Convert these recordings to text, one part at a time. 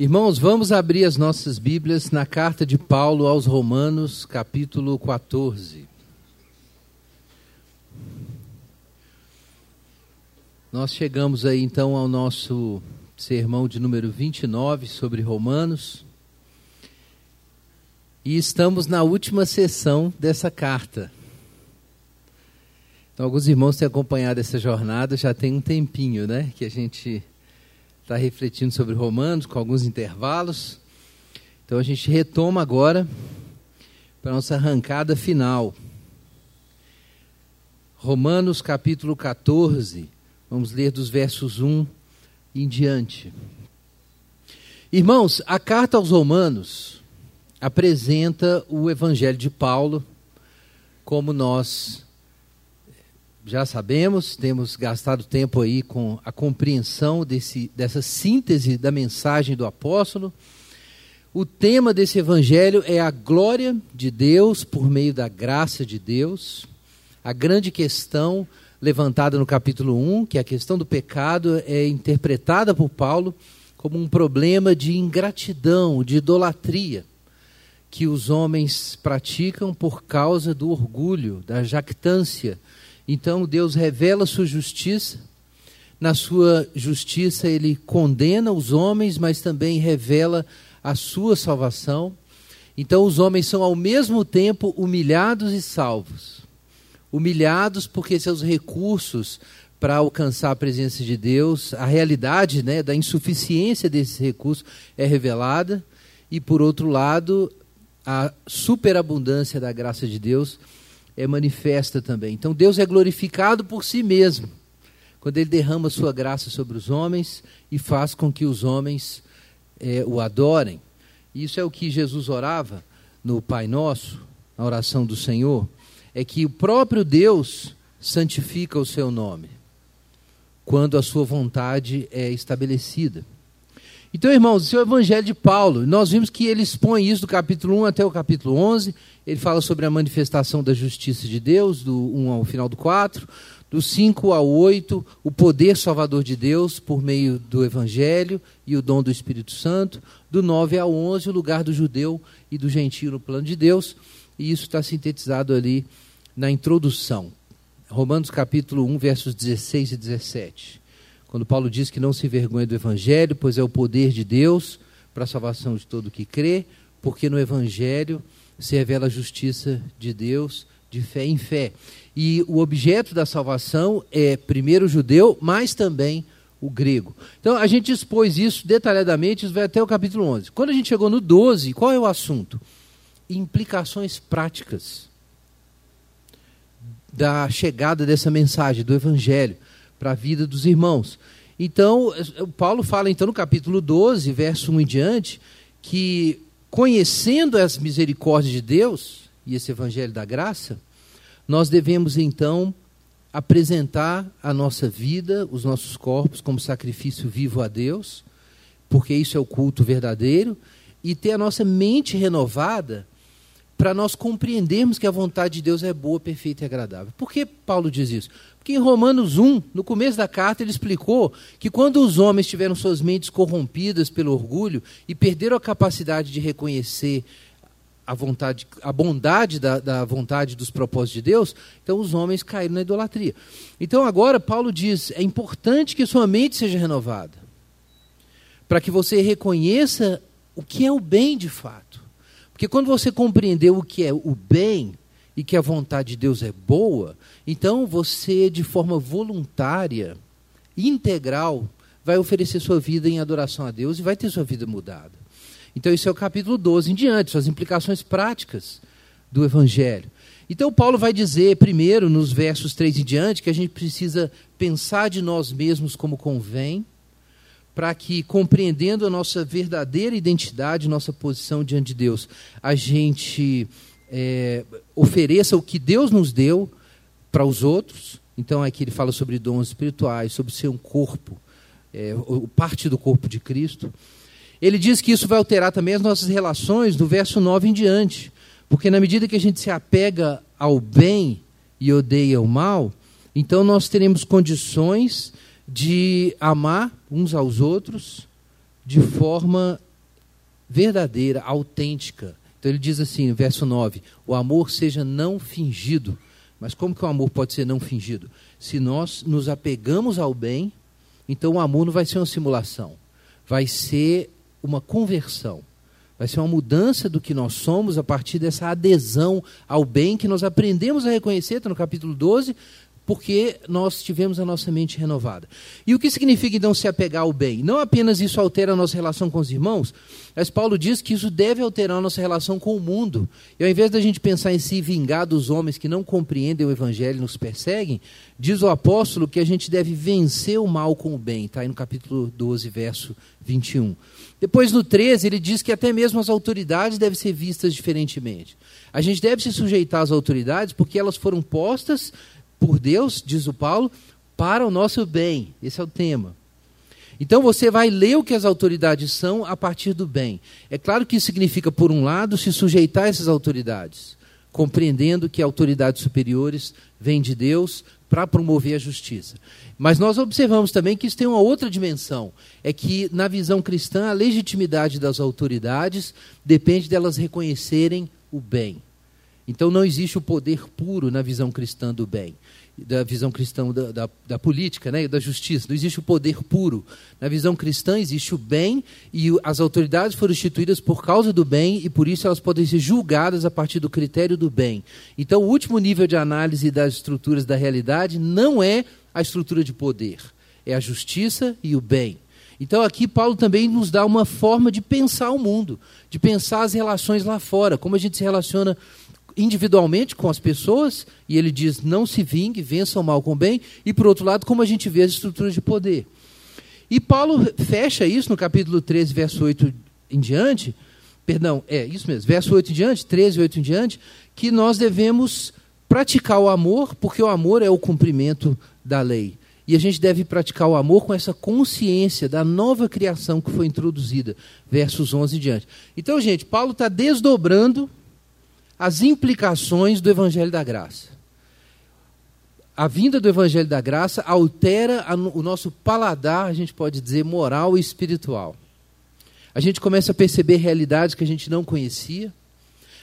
Irmãos, vamos abrir as nossas Bíblias na carta de Paulo aos Romanos, capítulo 14. Nós chegamos aí então ao nosso sermão de número 29 sobre Romanos. E estamos na última sessão dessa carta. Então, alguns irmãos têm acompanhado essa jornada já tem um tempinho, né? Que a gente está refletindo sobre Romanos com alguns intervalos. Então, a gente retoma agora para a nossa arrancada final. Romanos capítulo 14, vamos ler dos versos 1 em diante. Irmãos, a carta aos Romanos apresenta o Evangelho de Paulo como nós já sabemos, temos gastado tempo aí com a compreensão desse, dessa síntese da mensagem do apóstolo. O tema desse evangelho é a glória de Deus por meio da graça de Deus. A grande questão levantada no capítulo 1, que é a questão do pecado, é interpretada por Paulo como um problema de ingratidão, de idolatria, que os homens praticam por causa do orgulho, da jactância então Deus revela sua justiça. Na sua justiça, ele condena os homens, mas também revela a sua salvação. Então os homens são ao mesmo tempo humilhados e salvos. Humilhados porque seus recursos para alcançar a presença de Deus, a realidade né, da insuficiência desses recursos é revelada, e por outro lado, a superabundância da graça de Deus é manifesta também. Então Deus é glorificado por si mesmo, quando Ele derrama sua graça sobre os homens e faz com que os homens é, o adorem. Isso é o que Jesus orava no Pai Nosso, na oração do Senhor, é que o próprio Deus santifica o seu nome, quando a sua vontade é estabelecida. Então, irmãos, esse é o Evangelho de Paulo. Nós vimos que ele expõe isso do capítulo 1 até o capítulo 11. Ele fala sobre a manifestação da justiça de Deus, do 1 ao final do 4. Do 5 ao 8, o poder salvador de Deus por meio do Evangelho e o dom do Espírito Santo. Do 9 ao 11, o lugar do judeu e do gentio no plano de Deus. E isso está sintetizado ali na introdução. Romanos capítulo 1, versos 16 e 17 quando Paulo diz que não se envergonha do Evangelho, pois é o poder de Deus para a salvação de todo que crê, porque no Evangelho se revela a justiça de Deus de fé em fé. E o objeto da salvação é primeiro o judeu, mas também o grego. Então a gente expôs isso detalhadamente, isso vai até o capítulo 11. Quando a gente chegou no 12, qual é o assunto? Implicações práticas da chegada dessa mensagem, do evangelho para a vida dos irmãos. Então, Paulo fala então no capítulo 12, verso 1 em diante, que conhecendo as misericórdias de Deus e esse evangelho da graça, nós devemos então apresentar a nossa vida, os nossos corpos como sacrifício vivo a Deus, porque isso é o culto verdadeiro, e ter a nossa mente renovada para nós compreendermos que a vontade de Deus é boa, perfeita e agradável. Por que Paulo diz isso? Porque em Romanos 1, no começo da carta, ele explicou que quando os homens tiveram suas mentes corrompidas pelo orgulho e perderam a capacidade de reconhecer a vontade, a bondade da, da vontade dos propósitos de Deus, então os homens caíram na idolatria. Então agora Paulo diz: é importante que sua mente seja renovada, para que você reconheça o que é o bem de fato. Porque quando você compreendeu o que é o bem e que a vontade de Deus é boa, então você, de forma voluntária, integral, vai oferecer sua vida em adoração a Deus e vai ter sua vida mudada. Então, isso é o capítulo 12 em diante, suas implicações práticas do Evangelho. Então, Paulo vai dizer, primeiro, nos versos 3 em diante, que a gente precisa pensar de nós mesmos como convém, para que, compreendendo a nossa verdadeira identidade, nossa posição diante de Deus, a gente é, ofereça o que Deus nos deu para os outros. Então, aqui ele fala sobre dons espirituais, sobre ser um corpo, é, parte do corpo de Cristo. Ele diz que isso vai alterar também as nossas relações do verso 9 em diante. Porque na medida que a gente se apega ao bem e odeia o mal, então nós teremos condições de amar uns aos outros de forma verdadeira, autêntica. Então ele diz assim, no verso 9: O amor seja não fingido. Mas como que o amor pode ser não fingido? Se nós nos apegamos ao bem, então o amor não vai ser uma simulação, vai ser uma conversão. Vai ser uma mudança do que nós somos a partir dessa adesão ao bem que nós aprendemos a reconhecer, está no capítulo 12, porque nós tivemos a nossa mente renovada. E o que significa então se apegar ao bem? Não apenas isso altera a nossa relação com os irmãos, mas Paulo diz que isso deve alterar a nossa relação com o mundo. E ao invés da gente pensar em se vingar dos homens que não compreendem o evangelho e nos perseguem, diz o apóstolo que a gente deve vencer o mal com o bem. Está aí no capítulo 12, verso 21. Depois no 13, ele diz que até mesmo as autoridades devem ser vistas diferentemente. A gente deve se sujeitar às autoridades porque elas foram postas por Deus, diz o Paulo, para o nosso bem. Esse é o tema. Então você vai ler o que as autoridades são a partir do bem. É claro que isso significa, por um lado, se sujeitar a essas autoridades, compreendendo que autoridades superiores vêm de Deus para promover a justiça. Mas nós observamos também que isso tem uma outra dimensão. É que, na visão cristã, a legitimidade das autoridades depende delas reconhecerem o bem. Então não existe o poder puro na visão cristã do bem da visão cristã da, da, da, política, né, da justiça. Não existe o poder puro. Na visão cristã existe o bem e as autoridades foram instituídas por causa do bem e por isso elas podem ser julgadas a partir do critério do bem. Então o último nível de análise das estruturas da realidade não é a estrutura de poder, é a justiça e o bem. Então aqui Paulo também nos dá uma forma de pensar o mundo, de pensar as relações lá fora, como a gente se relaciona individualmente com as pessoas, e ele diz: não se vingue, vença o mal com o bem, e por outro lado, como a gente vê as estruturas de poder. E Paulo fecha isso no capítulo 13, verso 8 em diante, perdão, é isso mesmo, verso 8 em diante, 13, 8 em diante, que nós devemos praticar o amor, porque o amor é o cumprimento da lei. E a gente deve praticar o amor com essa consciência da nova criação que foi introduzida, versos 11 em diante. Então, gente, Paulo está desdobrando as implicações do Evangelho da Graça. A vinda do Evangelho da Graça altera a, o nosso paladar, a gente pode dizer, moral e espiritual. A gente começa a perceber realidades que a gente não conhecia.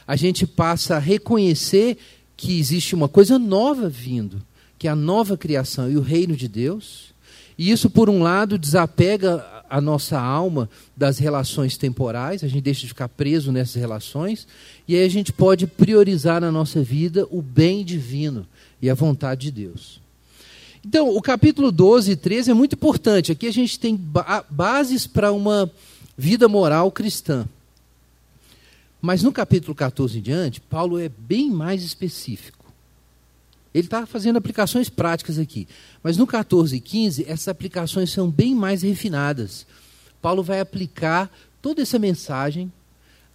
A gente passa a reconhecer que existe uma coisa nova vindo, que é a nova criação e o reino de Deus. E isso, por um lado, desapega a nossa alma das relações temporais, a gente deixa de ficar preso nessas relações, e aí a gente pode priorizar na nossa vida o bem divino e a vontade de Deus. Então, o capítulo 12 e 13 é muito importante. Aqui a gente tem bases para uma vida moral cristã. Mas no capítulo 14 em diante, Paulo é bem mais específico. Ele está fazendo aplicações práticas aqui. Mas no 14 e 15, essas aplicações são bem mais refinadas. Paulo vai aplicar toda essa mensagem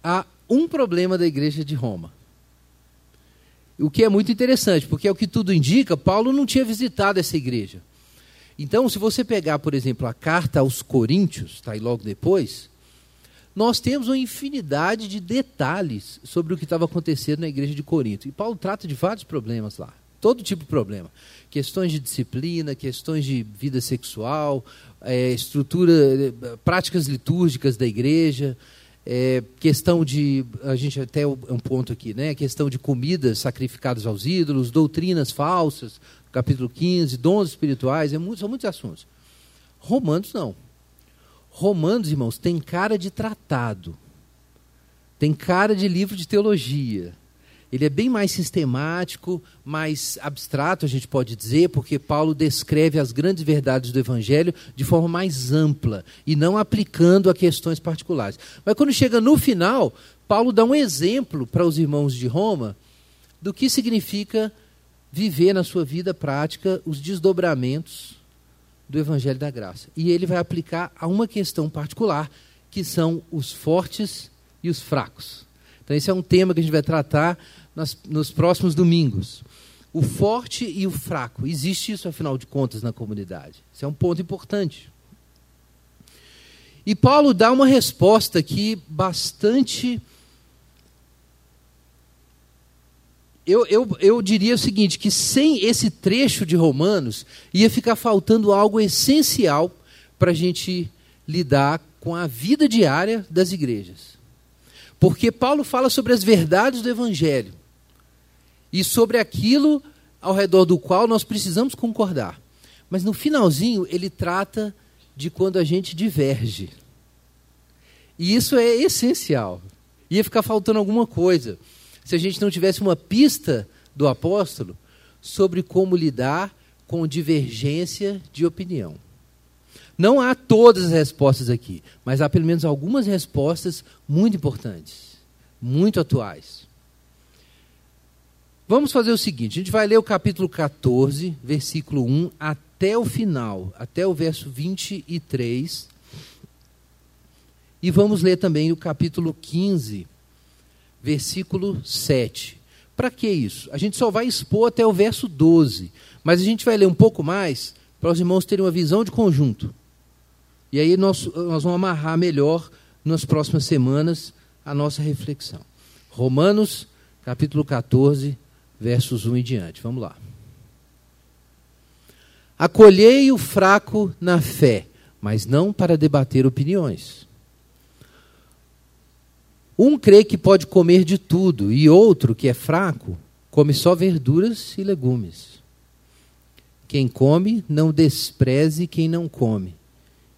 a um problema da igreja de Roma. O que é muito interessante, porque é o que tudo indica, Paulo não tinha visitado essa igreja. Então, se você pegar, por exemplo, a carta aos Coríntios, está aí logo depois, nós temos uma infinidade de detalhes sobre o que estava acontecendo na igreja de Corinto. E Paulo trata de vários problemas lá todo tipo de problema. Questões de disciplina, questões de vida sexual, é, estrutura, práticas litúrgicas da igreja, é, questão de, a gente até um ponto aqui, né? Questão de comidas sacrificadas aos ídolos, doutrinas falsas, capítulo 15, dons espirituais, é muito, são muitos assuntos. Romanos não. Romanos, irmãos, tem cara de tratado, tem cara de livro de teologia ele é bem mais sistemático, mais abstrato, a gente pode dizer, porque Paulo descreve as grandes verdades do Evangelho de forma mais ampla e não aplicando a questões particulares. Mas quando chega no final, Paulo dá um exemplo para os irmãos de Roma do que significa viver na sua vida prática os desdobramentos do Evangelho da Graça. E ele vai aplicar a uma questão particular, que são os fortes e os fracos. Então, esse é um tema que a gente vai tratar nas, nos próximos domingos. O forte e o fraco. Existe isso, afinal de contas, na comunidade. Isso é um ponto importante. E Paulo dá uma resposta aqui bastante. Eu, eu, eu diria o seguinte: que sem esse trecho de Romanos, ia ficar faltando algo essencial para a gente lidar com a vida diária das igrejas. Porque Paulo fala sobre as verdades do Evangelho e sobre aquilo ao redor do qual nós precisamos concordar. Mas no finalzinho, ele trata de quando a gente diverge. E isso é essencial. Ia ficar faltando alguma coisa se a gente não tivesse uma pista do apóstolo sobre como lidar com divergência de opinião. Não há todas as respostas aqui, mas há pelo menos algumas respostas muito importantes, muito atuais. Vamos fazer o seguinte: a gente vai ler o capítulo 14, versículo 1 até o final, até o verso 23. E vamos ler também o capítulo 15, versículo 7. Para que isso? A gente só vai expor até o verso 12, mas a gente vai ler um pouco mais para os irmãos terem uma visão de conjunto. E aí nós, nós vamos amarrar melhor nas próximas semanas a nossa reflexão. Romanos, capítulo 14, versos 1 e diante. Vamos lá. Acolhei o fraco na fé, mas não para debater opiniões. Um crê que pode comer de tudo, e outro, que é fraco, come só verduras e legumes. Quem come, não despreze quem não come.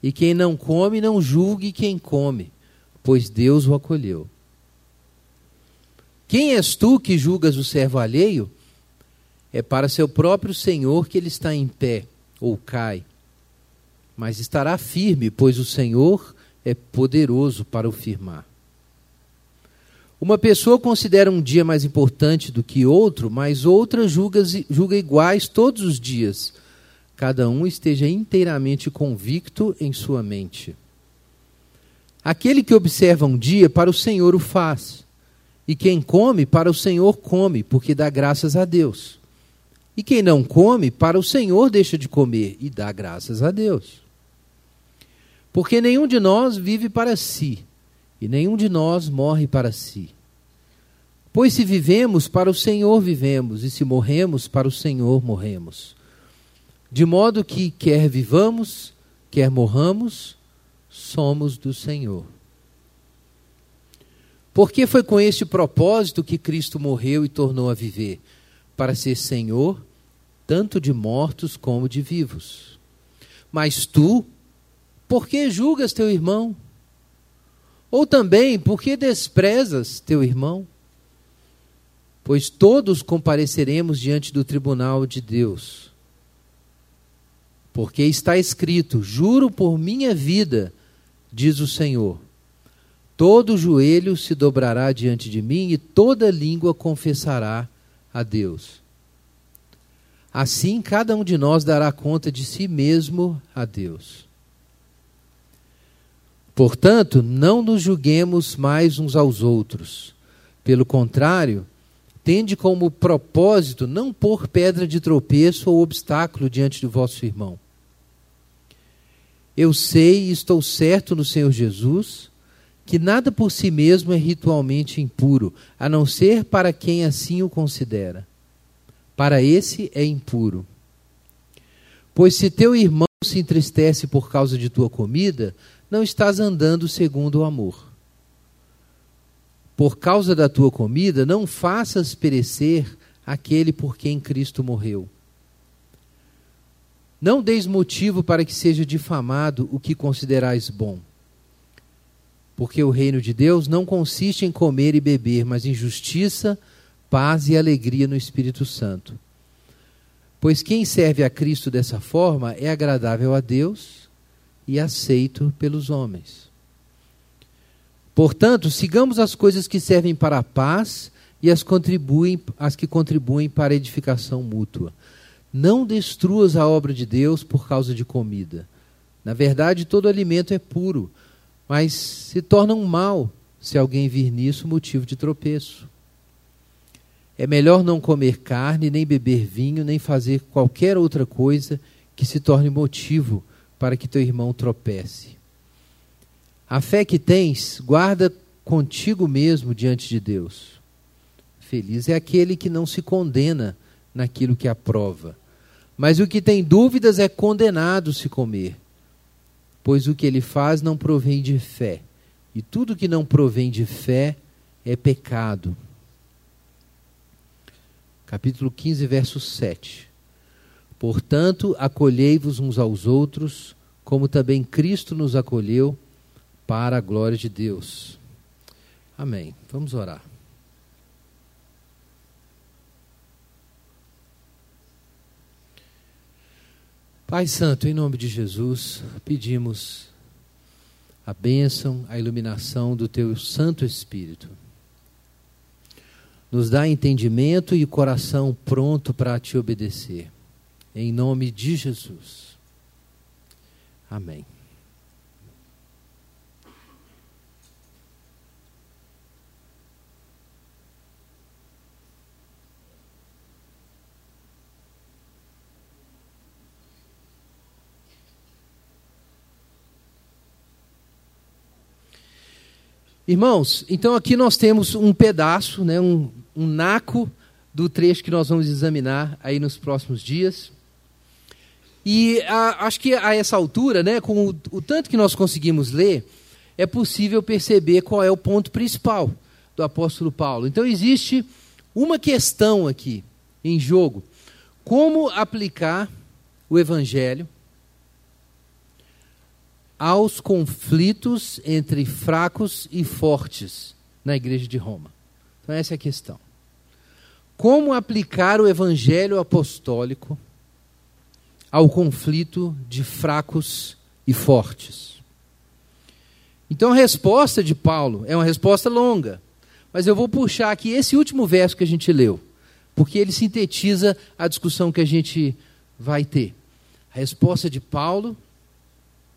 E quem não come, não julgue quem come, pois Deus o acolheu. Quem és tu que julgas o servo alheio? É para seu próprio Senhor que ele está em pé ou cai. Mas estará firme, pois o Senhor é poderoso para o firmar. Uma pessoa considera um dia mais importante do que outro, mas outra julga, julga iguais todos os dias. Cada um esteja inteiramente convicto em sua mente. Aquele que observa um dia, para o Senhor o faz. E quem come, para o Senhor come, porque dá graças a Deus. E quem não come, para o Senhor deixa de comer e dá graças a Deus. Porque nenhum de nós vive para si e nenhum de nós morre para si. Pois se vivemos, para o Senhor vivemos, e se morremos, para o Senhor morremos. De modo que, quer vivamos, quer morramos, somos do Senhor. Porque foi com este propósito que Cristo morreu e tornou a viver, para ser Senhor, tanto de mortos como de vivos. Mas tu, por que julgas teu irmão? Ou também, por que desprezas teu irmão? Pois todos compareceremos diante do tribunal de Deus. Porque está escrito: Juro por minha vida, diz o Senhor. Todo joelho se dobrará diante de mim e toda língua confessará a Deus. Assim, cada um de nós dará conta de si mesmo a Deus. Portanto, não nos julguemos mais uns aos outros. Pelo contrário, tende como propósito não pôr pedra de tropeço ou obstáculo diante do vosso irmão. Eu sei e estou certo no Senhor Jesus que nada por si mesmo é ritualmente impuro, a não ser para quem assim o considera. Para esse é impuro. Pois se teu irmão se entristece por causa de tua comida, não estás andando segundo o amor. Por causa da tua comida, não faças perecer aquele por quem Cristo morreu. Não deis motivo para que seja difamado o que considerais bom. Porque o reino de Deus não consiste em comer e beber, mas em justiça, paz e alegria no Espírito Santo. Pois quem serve a Cristo dessa forma é agradável a Deus e aceito pelos homens. Portanto, sigamos as coisas que servem para a paz e as, contribuem, as que contribuem para a edificação mútua. Não destruas a obra de Deus por causa de comida. Na verdade, todo alimento é puro, mas se torna um mal se alguém vir nisso motivo de tropeço. É melhor não comer carne, nem beber vinho, nem fazer qualquer outra coisa que se torne motivo para que teu irmão tropece. A fé que tens, guarda contigo mesmo diante de Deus. Feliz é aquele que não se condena naquilo que aprova. Mas o que tem dúvidas é condenado se comer, pois o que ele faz não provém de fé. E tudo que não provém de fé é pecado. Capítulo 15, verso 7. Portanto, acolhei-vos uns aos outros, como também Cristo nos acolheu, para a glória de Deus. Amém. Vamos orar. Pai Santo, em nome de Jesus, pedimos a bênção, a iluminação do Teu Santo Espírito. Nos dá entendimento e coração pronto para te obedecer. Em nome de Jesus. Amém. Irmãos, então aqui nós temos um pedaço, né, um, um naco do trecho que nós vamos examinar aí nos próximos dias. E a, acho que a essa altura, né, com o, o tanto que nós conseguimos ler, é possível perceber qual é o ponto principal do apóstolo Paulo. Então existe uma questão aqui em jogo: como aplicar o evangelho aos conflitos entre fracos e fortes na igreja de Roma. Então, essa é a questão. Como aplicar o evangelho apostólico ao conflito de fracos e fortes? Então, a resposta de Paulo é uma resposta longa, mas eu vou puxar aqui esse último verso que a gente leu, porque ele sintetiza a discussão que a gente vai ter. A resposta de Paulo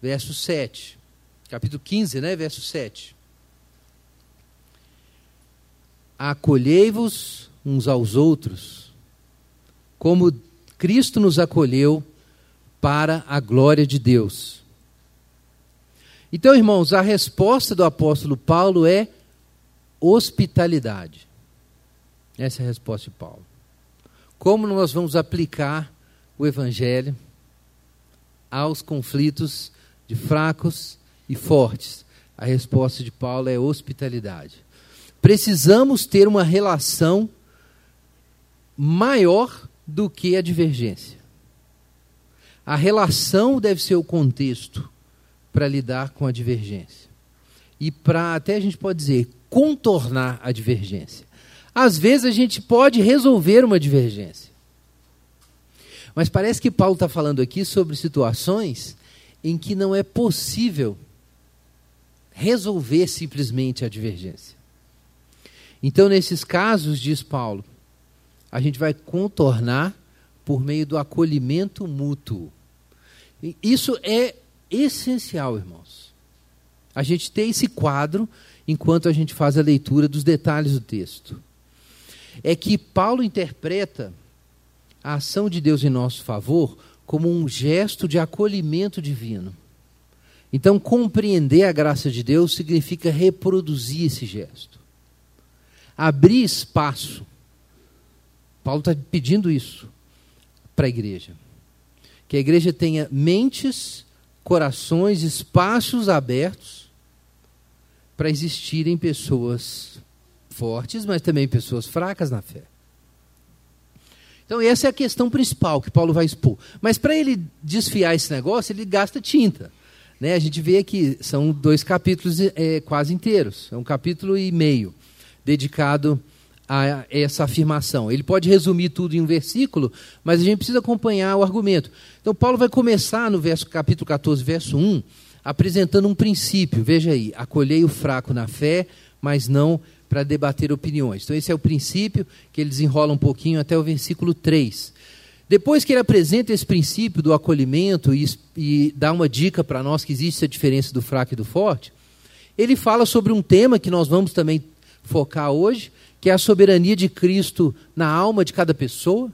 verso 7. Capítulo 15, né? Verso 7. Acolhei-vos uns aos outros, como Cristo nos acolheu para a glória de Deus. Então, irmãos, a resposta do apóstolo Paulo é hospitalidade. Essa é a resposta de Paulo. Como nós vamos aplicar o evangelho aos conflitos de fracos e fortes? A resposta de Paulo é hospitalidade. Precisamos ter uma relação maior do que a divergência. A relação deve ser o contexto para lidar com a divergência. E para, até a gente pode dizer, contornar a divergência. Às vezes a gente pode resolver uma divergência. Mas parece que Paulo está falando aqui sobre situações em que não é possível resolver simplesmente a divergência. Então, nesses casos, diz Paulo, a gente vai contornar por meio do acolhimento mútuo. Isso é essencial, irmãos. A gente tem esse quadro enquanto a gente faz a leitura dos detalhes do texto. É que Paulo interpreta a ação de Deus em nosso favor como um gesto de acolhimento divino. Então, compreender a graça de Deus significa reproduzir esse gesto. Abrir espaço. Paulo está pedindo isso para a igreja. Que a igreja tenha mentes, corações, espaços abertos para existirem pessoas fortes, mas também pessoas fracas na fé. Então, essa é a questão principal que Paulo vai expor. Mas para ele desfiar esse negócio, ele gasta tinta. Né? A gente vê que são dois capítulos é, quase inteiros, é um capítulo e meio dedicado a essa afirmação. Ele pode resumir tudo em um versículo, mas a gente precisa acompanhar o argumento. Então, Paulo vai começar no verso, capítulo 14, verso 1, apresentando um princípio. Veja aí: acolhei o fraco na fé, mas não para debater opiniões. Então, esse é o princípio que ele desenrola um pouquinho até o versículo 3. Depois que ele apresenta esse princípio do acolhimento e, e dá uma dica para nós que existe essa diferença do fraco e do forte, ele fala sobre um tema que nós vamos também focar hoje, que é a soberania de Cristo na alma de cada pessoa.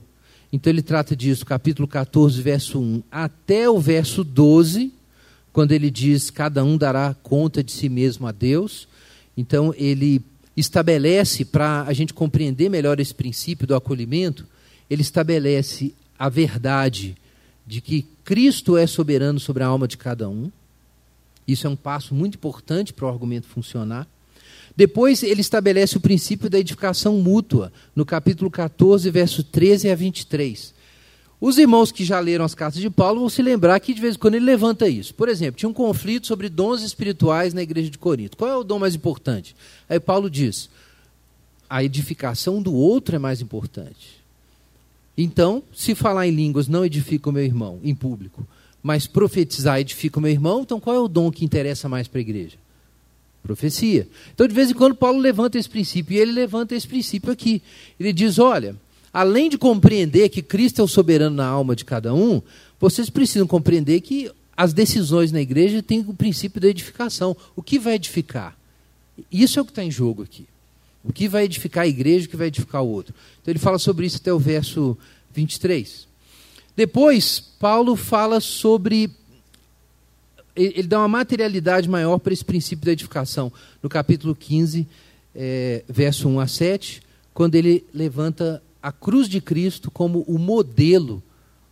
Então ele trata disso, capítulo 14, verso 1 até o verso 12, quando ele diz: Cada um dará conta de si mesmo a Deus. Então ele estabelece, para a gente compreender melhor esse princípio do acolhimento, ele estabelece a verdade de que Cristo é soberano sobre a alma de cada um. Isso é um passo muito importante para o argumento funcionar. Depois ele estabelece o princípio da edificação mútua, no capítulo 14, verso 13 a 23. Os irmãos que já leram as cartas de Paulo vão se lembrar que de vez em quando ele levanta isso. Por exemplo, tinha um conflito sobre dons espirituais na igreja de Corinto. Qual é o dom mais importante? Aí Paulo diz: a edificação do outro é mais importante. Então, se falar em línguas não edifica o meu irmão em público, mas profetizar edifica o meu irmão, então qual é o dom que interessa mais para a igreja? Profecia. Então, de vez em quando, Paulo levanta esse princípio, e ele levanta esse princípio aqui. Ele diz: olha, além de compreender que Cristo é o soberano na alma de cada um, vocês precisam compreender que as decisões na igreja têm o princípio da edificação. O que vai edificar? Isso é o que está em jogo aqui. O que vai edificar a igreja, o que vai edificar o outro. Então ele fala sobre isso até o verso 23. Depois, Paulo fala sobre ele dá uma materialidade maior para esse princípio da edificação. No capítulo 15, é, verso 1 a 7, quando ele levanta a cruz de Cristo como o modelo,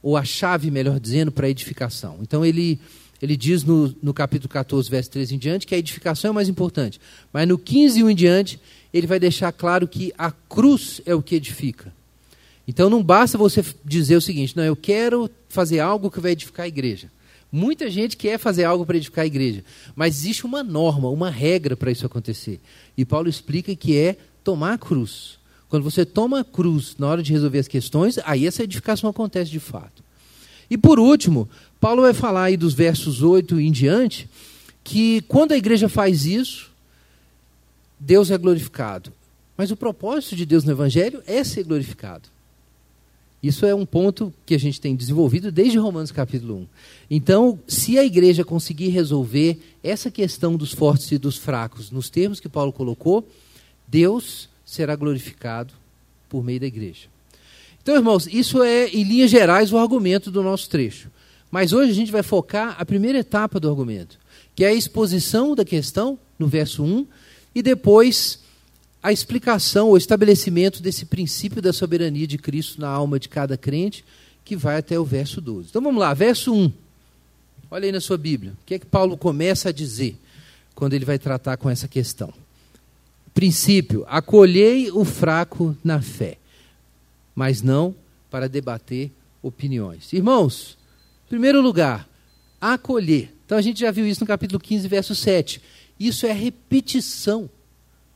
ou a chave, melhor dizendo, para a edificação. Então ele, ele diz no, no capítulo 14, verso 13 em diante, que a edificação é o mais importante. Mas no 15 e 1 em diante, ele vai deixar claro que a cruz é o que edifica. Então não basta você dizer o seguinte, não, eu quero fazer algo que vai edificar a igreja. Muita gente quer fazer algo para edificar a igreja, mas existe uma norma, uma regra para isso acontecer. E Paulo explica que é tomar a cruz. Quando você toma a cruz na hora de resolver as questões, aí essa edificação acontece de fato. E por último, Paulo vai falar aí dos versos 8 em diante, que quando a igreja faz isso, Deus é glorificado. Mas o propósito de Deus no Evangelho é ser glorificado. Isso é um ponto que a gente tem desenvolvido desde Romanos capítulo 1. Então, se a igreja conseguir resolver essa questão dos fortes e dos fracos nos termos que Paulo colocou, Deus será glorificado por meio da igreja. Então, irmãos, isso é, em linhas gerais, o argumento do nosso trecho. Mas hoje a gente vai focar a primeira etapa do argumento, que é a exposição da questão, no verso 1, e depois a explicação, o estabelecimento desse princípio da soberania de Cristo na alma de cada crente, que vai até o verso 12. Então vamos lá, verso 1. Olha aí na sua Bíblia. O que é que Paulo começa a dizer quando ele vai tratar com essa questão? Princípio: acolhei o fraco na fé, mas não para debater opiniões. Irmãos, em primeiro lugar, acolher. Então a gente já viu isso no capítulo 15, verso 7. Isso é repetição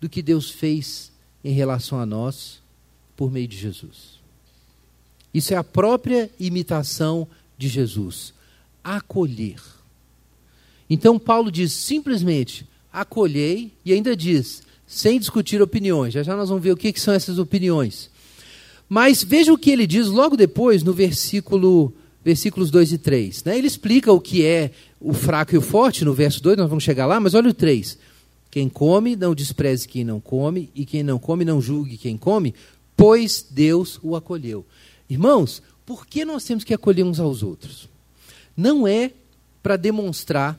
do que Deus fez em relação a nós por meio de Jesus. Isso é a própria imitação de Jesus. Acolher. Então Paulo diz simplesmente: acolhei, e ainda diz, sem discutir opiniões. Já já nós vamos ver o que, que são essas opiniões. Mas veja o que ele diz logo depois, no versículo, versículos 2 e 3. Né? Ele explica o que é o fraco e o forte, no verso 2, nós vamos chegar lá, mas olha o 3. Quem come, não despreze quem não come, e quem não come, não julgue quem come, pois Deus o acolheu. Irmãos, por que nós temos que acolher uns aos outros? Não é para demonstrar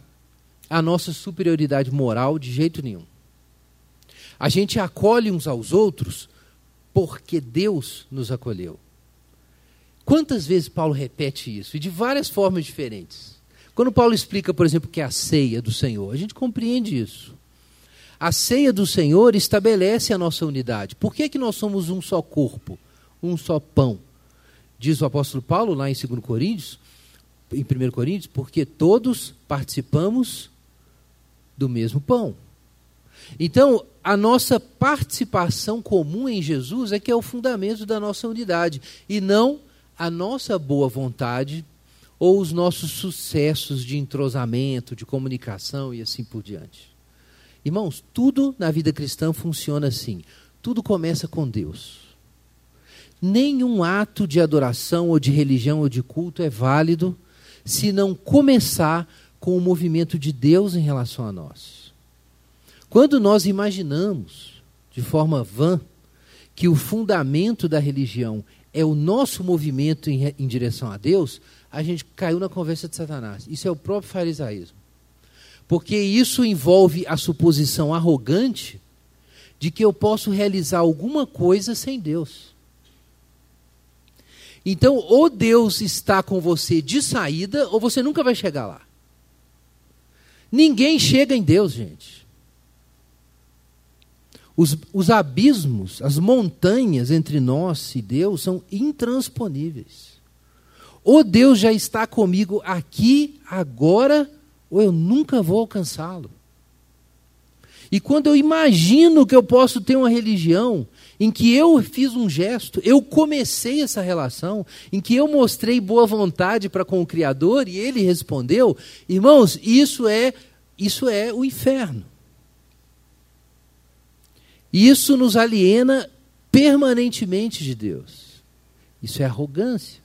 a nossa superioridade moral de jeito nenhum. A gente acolhe uns aos outros porque Deus nos acolheu. Quantas vezes Paulo repete isso? E de várias formas diferentes. Quando Paulo explica, por exemplo, que é a ceia do Senhor, a gente compreende isso. A ceia do Senhor estabelece a nossa unidade. Por que, é que nós somos um só corpo, um só pão? Diz o apóstolo Paulo lá em 2 Coríntios, em 1 Coríntios, porque todos participamos do mesmo pão. Então, a nossa participação comum em Jesus é que é o fundamento da nossa unidade, e não a nossa boa vontade ou os nossos sucessos de entrosamento, de comunicação e assim por diante. Irmãos, tudo na vida cristã funciona assim. Tudo começa com Deus. Nenhum ato de adoração ou de religião ou de culto é válido se não começar com o movimento de Deus em relação a nós. Quando nós imaginamos, de forma vã, que o fundamento da religião é o nosso movimento em, em direção a Deus, a gente caiu na conversa de Satanás. Isso é o próprio farisaísmo. Porque isso envolve a suposição arrogante de que eu posso realizar alguma coisa sem Deus. Então, ou Deus está com você de saída, ou você nunca vai chegar lá. Ninguém chega em Deus, gente. Os, os abismos, as montanhas entre nós e Deus são intransponíveis. Ou Deus já está comigo aqui, agora, ou eu nunca vou alcançá-lo. E quando eu imagino que eu posso ter uma religião em que eu fiz um gesto, eu comecei essa relação, em que eu mostrei boa vontade para com o Criador e ele respondeu, irmãos, isso é isso é o inferno. Isso nos aliena permanentemente de Deus. Isso é arrogância.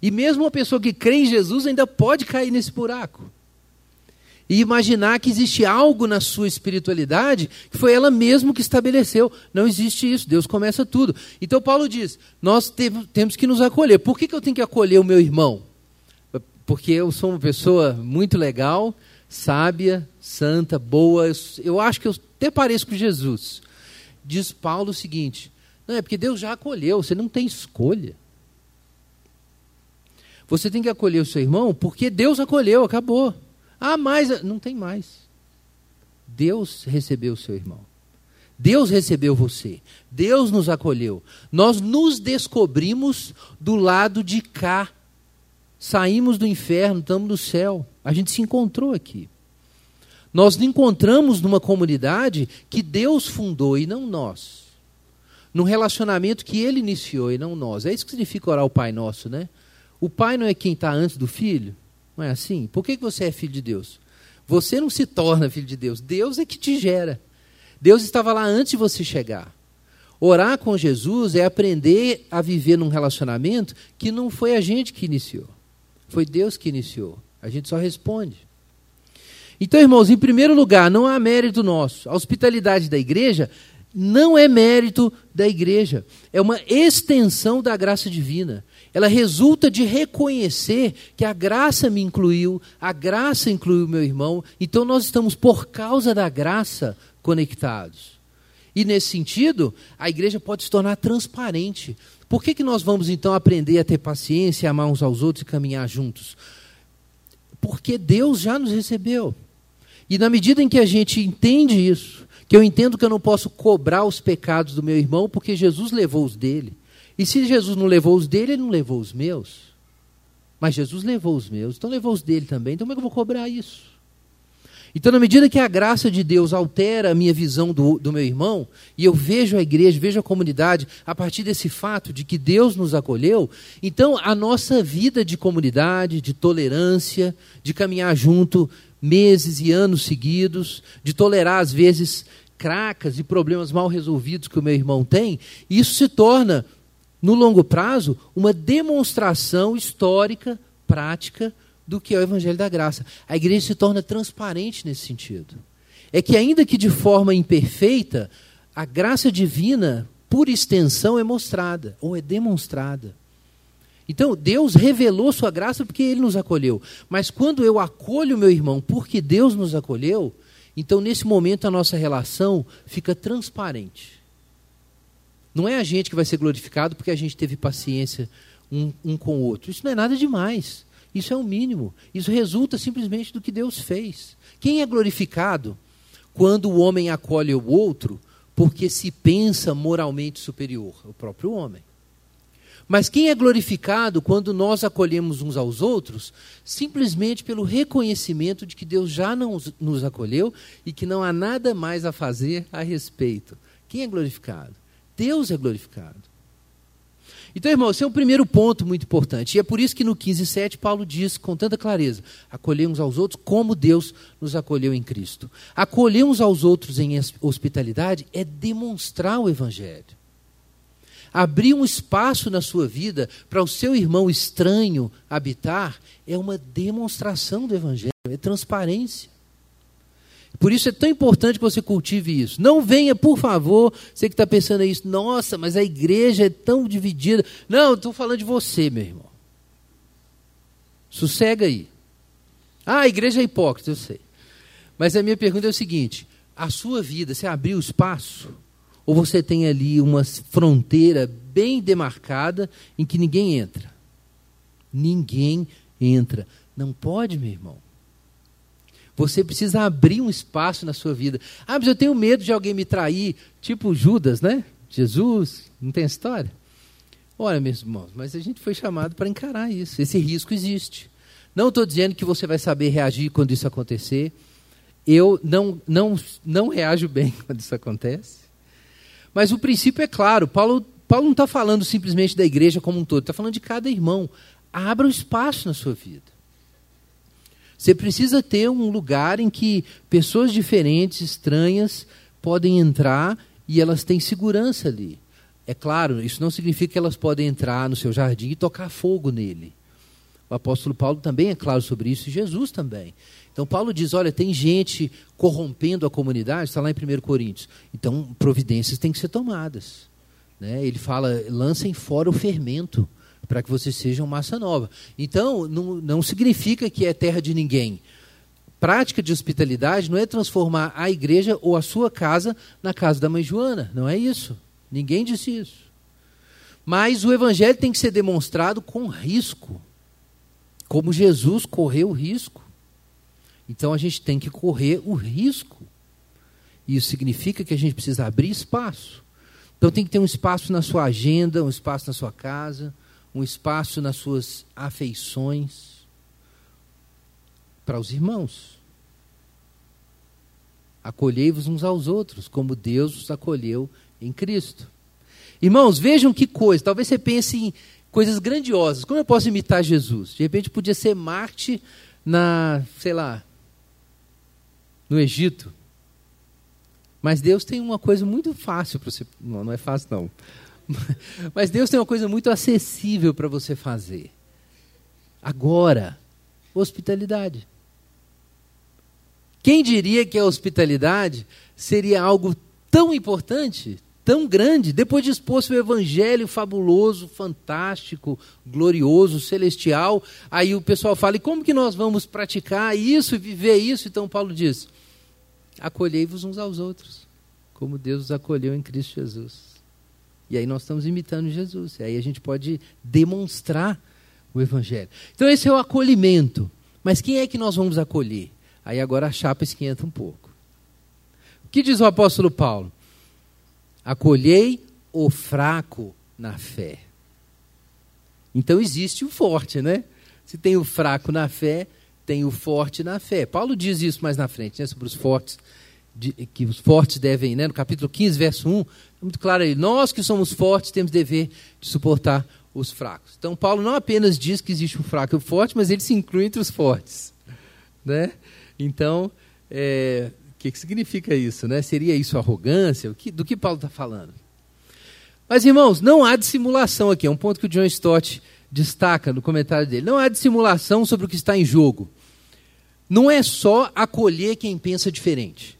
E mesmo uma pessoa que crê em Jesus ainda pode cair nesse buraco e imaginar que existe algo na sua espiritualidade que foi ela mesma que estabeleceu. Não existe isso, Deus começa tudo. Então Paulo diz: nós temos que nos acolher. Por que, que eu tenho que acolher o meu irmão? Porque eu sou uma pessoa muito legal, sábia, santa, boa. Eu acho que eu até pareço com Jesus. Diz Paulo o seguinte: não, é porque Deus já acolheu, você não tem escolha. Você tem que acolher o seu irmão porque Deus acolheu, acabou. Ah, mas não tem mais. Deus recebeu o seu irmão. Deus recebeu você. Deus nos acolheu. Nós nos descobrimos do lado de cá. Saímos do inferno, estamos no céu. A gente se encontrou aqui. Nós nos encontramos numa comunidade que Deus fundou e não nós. Num relacionamento que Ele iniciou e não nós. É isso que significa orar o Pai Nosso, né? O Pai não é quem está antes do Filho? Não é assim? Por que você é filho de Deus? Você não se torna filho de Deus. Deus é que te gera. Deus estava lá antes de você chegar. Orar com Jesus é aprender a viver num relacionamento que não foi a gente que iniciou. Foi Deus que iniciou. A gente só responde. Então, irmãos, em primeiro lugar, não há mérito nosso. A hospitalidade da igreja não é mérito da igreja. É uma extensão da graça divina ela resulta de reconhecer que a graça me incluiu, a graça incluiu meu irmão, então nós estamos, por causa da graça, conectados. E nesse sentido, a igreja pode se tornar transparente. Por que, que nós vamos então aprender a ter paciência, amar uns aos outros e caminhar juntos? Porque Deus já nos recebeu. E na medida em que a gente entende isso, que eu entendo que eu não posso cobrar os pecados do meu irmão, porque Jesus levou os dele. E se Jesus não levou os dele, ele não levou os meus. Mas Jesus levou os meus, então levou os dele também. Então como é que eu vou cobrar isso? Então, na medida que a graça de Deus altera a minha visão do, do meu irmão, e eu vejo a igreja, vejo a comunidade, a partir desse fato de que Deus nos acolheu, então a nossa vida de comunidade, de tolerância, de caminhar junto meses e anos seguidos, de tolerar às vezes cracas e problemas mal resolvidos que o meu irmão tem, isso se torna no longo prazo, uma demonstração histórica, prática, do que é o Evangelho da Graça. A igreja se torna transparente nesse sentido. É que, ainda que de forma imperfeita, a graça divina, por extensão, é mostrada ou é demonstrada. Então, Deus revelou sua graça porque ele nos acolheu. Mas quando eu acolho meu irmão porque Deus nos acolheu, então nesse momento a nossa relação fica transparente. Não é a gente que vai ser glorificado porque a gente teve paciência um, um com o outro. Isso não é nada demais. Isso é o mínimo. Isso resulta simplesmente do que Deus fez. Quem é glorificado quando o homem acolhe o outro porque se pensa moralmente superior? O próprio homem. Mas quem é glorificado quando nós acolhemos uns aos outros, simplesmente pelo reconhecimento de que Deus já não nos acolheu e que não há nada mais a fazer a respeito? Quem é glorificado? Deus é glorificado. Então, irmão, esse é o primeiro ponto muito importante. E é por isso que no 15,7 Paulo diz com tanta clareza: acolhemos aos outros como Deus nos acolheu em Cristo. Acolher uns aos outros em hospitalidade é demonstrar o Evangelho. Abrir um espaço na sua vida para o seu irmão estranho habitar é uma demonstração do Evangelho, é transparência. Por isso é tão importante que você cultive isso. Não venha, por favor, você que está pensando isso, nossa, mas a igreja é tão dividida. Não, estou falando de você, meu irmão. Sossega aí. Ah, a igreja é hipócrita, eu sei. Mas a minha pergunta é o seguinte: a sua vida, você abriu espaço? Ou você tem ali uma fronteira bem demarcada em que ninguém entra? Ninguém entra. Não pode, meu irmão. Você precisa abrir um espaço na sua vida. Ah, mas eu tenho medo de alguém me trair, tipo Judas, né? Jesus, não tem história? Olha, meus irmãos, mas a gente foi chamado para encarar isso. Esse risco existe. Não estou dizendo que você vai saber reagir quando isso acontecer. Eu não, não, não reajo bem quando isso acontece. Mas o princípio é claro. Paulo, Paulo não está falando simplesmente da igreja como um todo, está falando de cada irmão. Abra um espaço na sua vida. Você precisa ter um lugar em que pessoas diferentes, estranhas, podem entrar e elas têm segurança ali. É claro, isso não significa que elas podem entrar no seu jardim e tocar fogo nele. O apóstolo Paulo também é claro sobre isso, e Jesus também. Então, Paulo diz: olha, tem gente corrompendo a comunidade, está lá em 1 Coríntios. Então, providências têm que ser tomadas. Né? Ele fala: lancem fora o fermento, para que vocês sejam massa nova. Então, não, não significa que é terra de ninguém. Prática de hospitalidade não é transformar a igreja ou a sua casa na casa da mãe Joana. Não é isso. Ninguém disse isso. Mas o evangelho tem que ser demonstrado com risco como Jesus correu o risco. Então a gente tem que correr o risco. Isso significa que a gente precisa abrir espaço. Então tem que ter um espaço na sua agenda, um espaço na sua casa, um espaço nas suas afeições para os irmãos. Acolhei-vos uns aos outros, como Deus os acolheu em Cristo. Irmãos, vejam que coisa. Talvez você pense em coisas grandiosas. Como eu posso imitar Jesus? De repente podia ser Marte na, sei lá, no Egito. Mas Deus tem uma coisa muito fácil para você. Não, não é fácil, não. Mas Deus tem uma coisa muito acessível para você fazer. Agora, hospitalidade. Quem diria que a hospitalidade seria algo tão importante, tão grande, depois de expor seu evangelho fabuloso, fantástico, glorioso, celestial, aí o pessoal fala: e como que nós vamos praticar isso e viver isso? Então Paulo diz: acolhei-vos uns aos outros, como Deus os acolheu em Cristo Jesus. E aí nós estamos imitando Jesus, e aí a gente pode demonstrar o evangelho. Então esse é o acolhimento. Mas quem é que nós vamos acolher? Aí agora a chapa esquenta um pouco. O que diz o apóstolo Paulo? Acolhei o fraco na fé. Então existe o forte, né? Se tem o fraco na fé, tem o forte na fé. Paulo diz isso mais na frente, né, sobre os fortes, de, que os fortes devem, né, no capítulo 15, verso 1, é muito claro aí, nós que somos fortes temos dever de suportar os fracos. Então Paulo não apenas diz que existe um fraco e um forte, mas ele se inclui entre os fortes. Né? Então, é, que, que significa isso? Né? Seria isso arrogância? O que, do que Paulo está falando? Mas, irmãos, não há dissimulação aqui. É um ponto que o John Stott destaca no comentário dele. Não há dissimulação sobre o que está em jogo. Não é só acolher quem pensa diferente.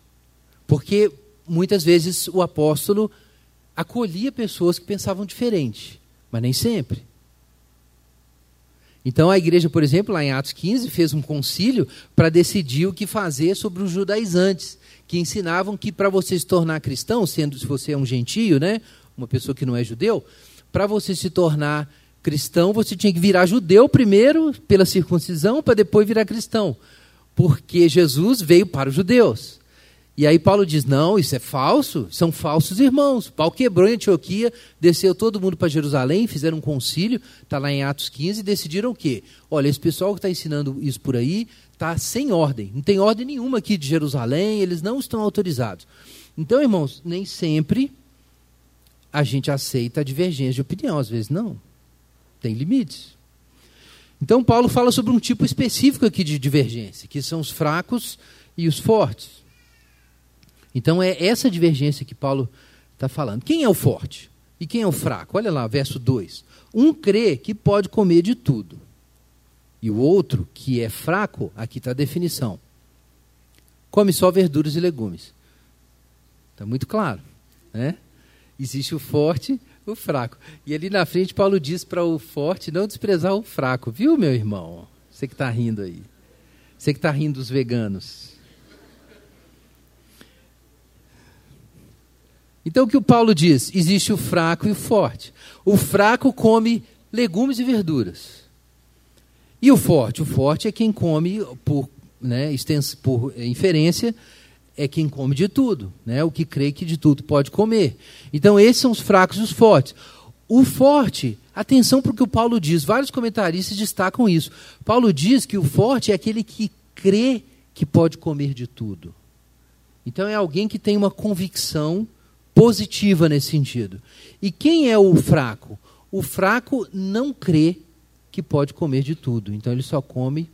Porque muitas vezes o apóstolo acolhia pessoas que pensavam diferente, mas nem sempre. Então a igreja, por exemplo, lá em Atos 15, fez um concílio para decidir o que fazer sobre os judaizantes, que ensinavam que para você se tornar cristão, sendo se você é um gentio, né, uma pessoa que não é judeu, para você se tornar cristão, você tinha que virar judeu primeiro pela circuncisão, para depois virar cristão, porque Jesus veio para os judeus. E aí Paulo diz: não, isso é falso, são falsos irmãos. Paulo quebrou em Antioquia, desceu todo mundo para Jerusalém, fizeram um concílio, está lá em Atos 15, e decidiram o quê? Olha, esse pessoal que está ensinando isso por aí está sem ordem, não tem ordem nenhuma aqui de Jerusalém, eles não estão autorizados. Então, irmãos, nem sempre a gente aceita a divergência de opinião, às vezes não. Tem limites. Então, Paulo fala sobre um tipo específico aqui de divergência, que são os fracos e os fortes. Então é essa divergência que Paulo está falando. Quem é o forte? E quem é o fraco? Olha lá, verso 2. Um crê que pode comer de tudo. E o outro, que é fraco, aqui está a definição. Come só verduras e legumes. Está muito claro. Né? Existe o forte, o fraco. E ali na frente, Paulo diz para o forte não desprezar o fraco. Viu, meu irmão? Você que está rindo aí. Você que está rindo dos veganos. Então o que o Paulo diz? Existe o fraco e o forte. O fraco come legumes e verduras. E o forte? O forte é quem come por né, por inferência, é quem come de tudo, né? o que crê que de tudo pode comer. Então, esses são os fracos e os fortes. O forte, atenção para o que o Paulo diz, vários comentaristas destacam isso. Paulo diz que o forte é aquele que crê que pode comer de tudo. Então, é alguém que tem uma convicção positiva nesse sentido. E quem é o fraco? O fraco não crê que pode comer de tudo, então ele só come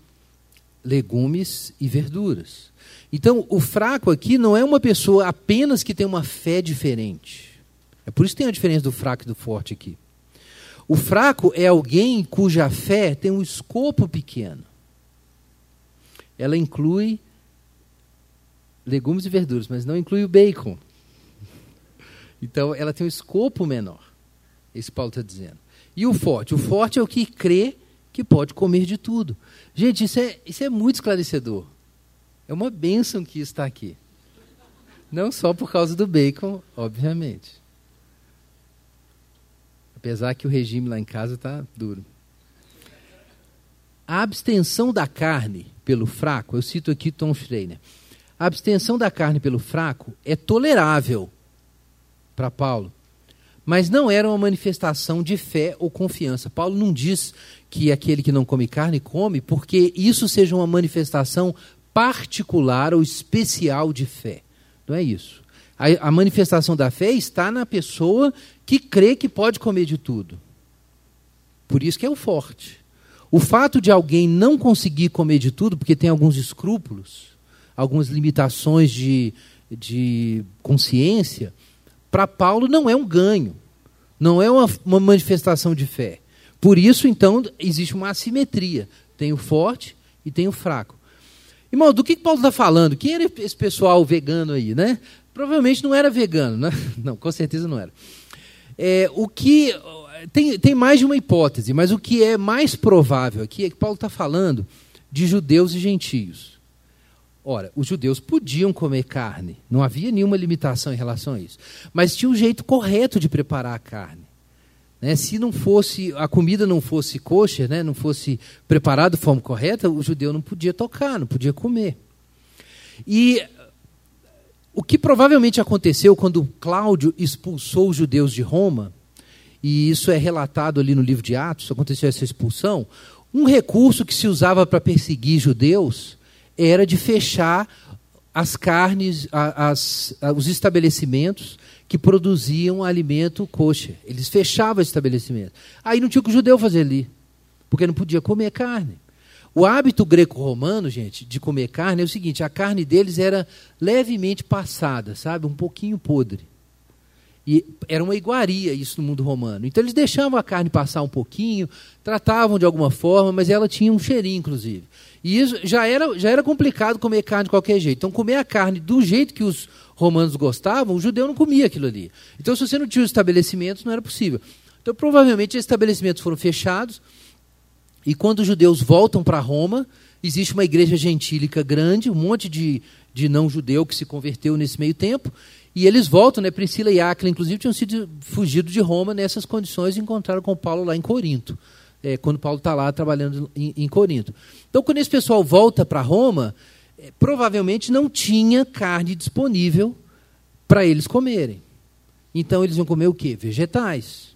legumes e verduras. Então, o fraco aqui não é uma pessoa apenas que tem uma fé diferente. É por isso que tem a diferença do fraco e do forte aqui. O fraco é alguém cuja fé tem um escopo pequeno. Ela inclui legumes e verduras, mas não inclui o bacon. Então, ela tem um escopo menor. Esse Paulo está dizendo. E o forte? O forte é o que crê que pode comer de tudo. Gente, isso é, isso é muito esclarecedor. É uma bênção que está aqui. Não só por causa do bacon, obviamente. Apesar que o regime lá em casa está duro. A abstenção da carne pelo fraco, eu cito aqui Tom Schreiner. A abstenção da carne pelo fraco é tolerável para Paulo, mas não era uma manifestação de fé ou confiança. Paulo não diz que aquele que não come carne come, porque isso seja uma manifestação particular ou especial de fé. Não é isso. A, a manifestação da fé está na pessoa que crê que pode comer de tudo. Por isso que é o forte. O fato de alguém não conseguir comer de tudo, porque tem alguns escrúpulos, algumas limitações de, de consciência, para Paulo não é um ganho, não é uma, uma manifestação de fé. Por isso, então, existe uma assimetria. Tem o forte e tem o fraco. Irmão, do que, que Paulo está falando? Quem era esse pessoal vegano aí, né? Provavelmente não era vegano, né? Não, com certeza não era. É, o que tem, tem mais de uma hipótese, mas o que é mais provável aqui é que Paulo está falando de judeus e gentios. Ora, os judeus podiam comer carne, não havia nenhuma limitação em relação a isso. Mas tinha um jeito correto de preparar a carne. Né? Se não fosse a comida não fosse kosher, né? não fosse preparada de forma correta, o judeu não podia tocar, não podia comer. E o que provavelmente aconteceu quando Cláudio expulsou os judeus de Roma, e isso é relatado ali no livro de Atos, aconteceu essa expulsão, um recurso que se usava para perseguir judeus era de fechar as carnes, as, as, os estabelecimentos que produziam alimento kosher. Eles fechavam o estabelecimento. Aí não tinha o que o judeu fazer ali, porque não podia comer carne. O hábito greco-romano, gente, de comer carne é o seguinte: a carne deles era levemente passada, sabe? Um pouquinho podre. E era uma iguaria isso no mundo romano. Então eles deixavam a carne passar um pouquinho, tratavam de alguma forma, mas ela tinha um cheirinho, inclusive. E isso já era, já era complicado comer carne de qualquer jeito. Então, comer a carne do jeito que os romanos gostavam, o judeu não comia aquilo ali. Então, se você não tinha os estabelecimentos, não era possível. Então, provavelmente, esses estabelecimentos foram fechados. E quando os judeus voltam para Roma, existe uma igreja gentílica grande, um monte de, de não-judeu que se converteu nesse meio tempo. E eles voltam, né? Priscila e Áquila, inclusive, tinham sido fugidos de Roma nessas condições e encontraram com Paulo lá em Corinto é, quando Paulo está lá trabalhando em, em, Corinto. Então, quando esse pessoal volta para Roma, é, provavelmente não tinha carne disponível para eles comerem. Então, eles iam comer o quê? Vegetais.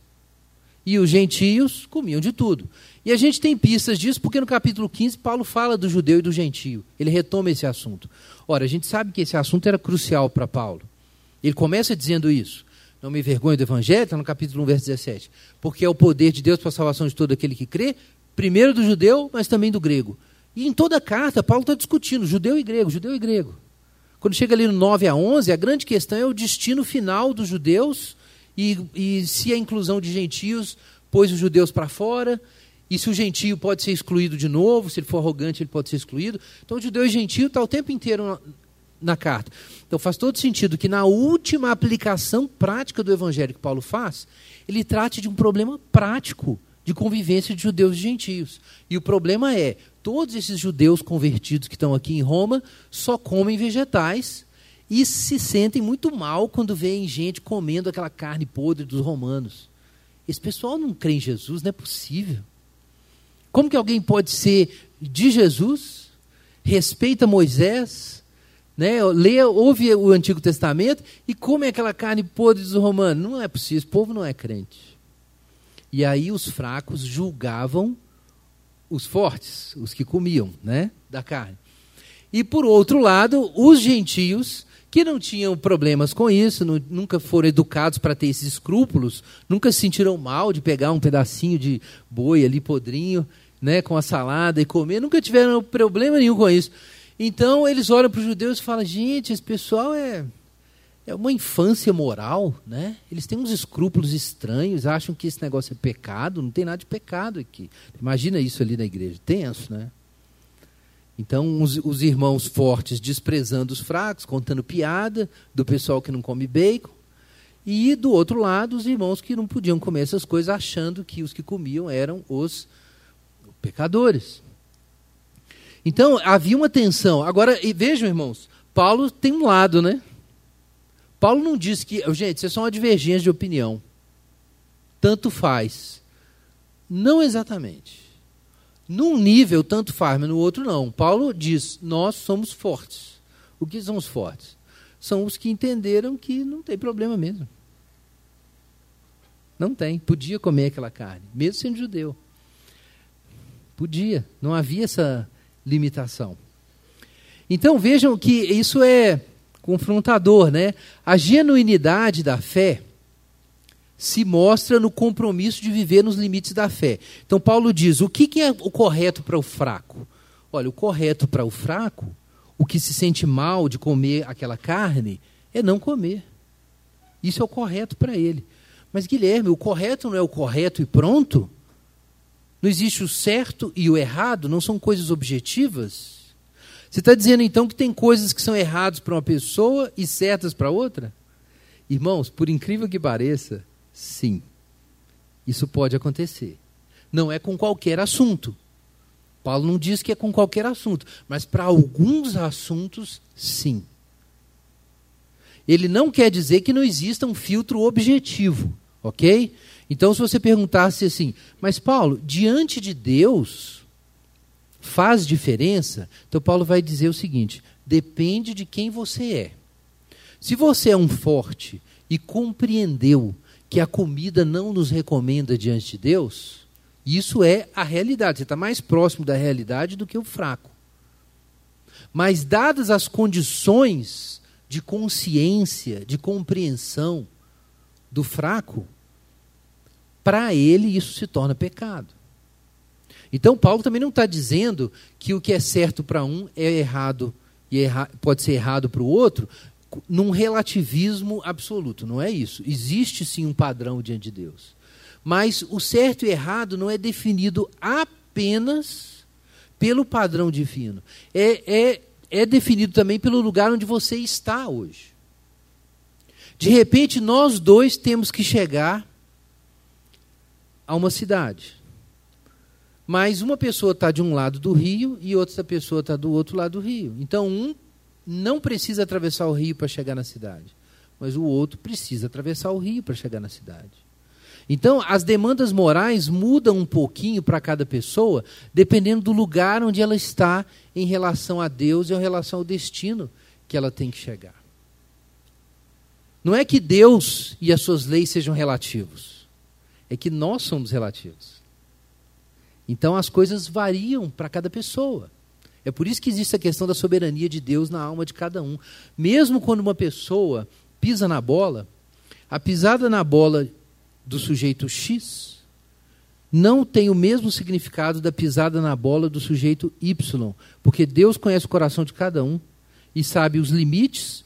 E os gentios comiam de tudo. E a gente tem pistas disso porque no capítulo 15 Paulo fala do judeu e do gentio. Ele retoma esse assunto. Ora, a gente sabe que esse assunto era crucial para Paulo. Ele começa dizendo isso. Não me envergonho do Evangelho, está no capítulo 1, verso 17. Porque é o poder de Deus para a salvação de todo aquele que crê, primeiro do judeu, mas também do grego. E em toda a carta, Paulo está discutindo judeu e grego, judeu e grego. Quando chega ali no 9 a 11, a grande questão é o destino final dos judeus e, e se a inclusão de gentios pôs os judeus para fora, e se o gentio pode ser excluído de novo, se ele for arrogante, ele pode ser excluído. Então, judeu e gentio está o tempo inteiro na carta. Então faz todo sentido que na última aplicação prática do evangelho que Paulo faz, ele trate de um problema prático de convivência de judeus e gentios. E o problema é, todos esses judeus convertidos que estão aqui em Roma só comem vegetais e se sentem muito mal quando veem gente comendo aquela carne podre dos romanos. Esse pessoal não crê em Jesus, não é possível. Como que alguém pode ser de Jesus respeita Moisés, né? lê, ouve o Antigo Testamento e come aquela carne podre dos romanos. Não é possível, esse povo não é crente. E aí os fracos julgavam os fortes, os que comiam né, da carne. E por outro lado, os gentios, que não tinham problemas com isso, não, nunca foram educados para ter esses escrúpulos, nunca se sentiram mal de pegar um pedacinho de boi ali podrinho, né, com a salada e comer, nunca tiveram problema nenhum com isso. Então eles olham para os judeus e falam: gente, esse pessoal é, é uma infância moral, né? Eles têm uns escrúpulos estranhos, acham que esse negócio é pecado, não tem nada de pecado aqui. Imagina isso ali na igreja, tenso, né? Então, os, os, irmãos fortes desprezando os fracos, contando piada do pessoal que não come bacon. E, do outro lado, os irmãos que não podiam comer essas coisas, achando que os que comiam eram os pecadores. Então, havia uma tensão. Agora, vejam, irmãos, Paulo tem um lado, né? Paulo não diz que, gente, isso é só uma divergência de opinião. Tanto faz. Não exatamente. Num nível, tanto faz, mas no outro não. Paulo diz: nós somos fortes. O que são os fortes? São os que entenderam que não tem problema mesmo. Não tem. Podia comer aquela carne, mesmo sendo judeu. Podia. Não havia essa limitação. Então vejam que isso é confrontador, né? A genuinidade da fé se mostra no compromisso de viver nos limites da fé. Então, Paulo diz: o que, é o correto para o fraco? Olha, o correto para o fraco, o que se sente mal de comer aquela carne, é não comer. Isso é o correto para ele. Mas, Guilherme, o correto não é o correto e pronto? Não existe o certo e o errado? Não são coisas objetivas? Você está dizendo então que tem coisas que são erradas para uma pessoa e certas para outra? Irmãos, por incrível que pareça, Sim. Isso pode acontecer. Não é com qualquer assunto. Paulo não diz que é com qualquer assunto, mas para alguns assuntos, sim. Ele não quer dizer que não exista um filtro objetivo, ok? Então, se você perguntasse assim, mas Paulo, diante de Deus, faz diferença? Então, Paulo vai dizer o seguinte: depende de quem você é. Se você é um forte e compreendeu que a comida não nos recomenda diante de Deus, isso é a realidade. Você está mais próximo da realidade do que o fraco. Mas, dadas as condições de consciência, de compreensão do fraco, para ele isso se torna pecado. Então, Paulo também não está dizendo que o que é certo para um é errado e erra pode ser errado para o outro, num relativismo absoluto. Não é isso. Existe sim um padrão diante de Deus. Mas o certo e errado não é definido apenas pelo padrão divino. É, é, é definido também pelo lugar onde você está hoje. De repente, nós dois temos que chegar a uma cidade. Mas uma pessoa está de um lado do rio e outra pessoa está do outro lado do rio. Então, um não precisa atravessar o rio para chegar na cidade, mas o outro precisa atravessar o rio para chegar na cidade. Então, as demandas morais mudam um pouquinho para cada pessoa, dependendo do lugar onde ela está em relação a Deus e em relação ao destino que ela tem que chegar. Não é que Deus e as suas leis sejam relativos, é que nós somos relativos. Então, as coisas variam para cada pessoa. É por isso que existe a questão da soberania de Deus na alma de cada um. Mesmo quando uma pessoa pisa na bola, a pisada na bola do sujeito X não tem o mesmo significado da pisada na bola do sujeito Y, porque Deus conhece o coração de cada um e sabe os limites,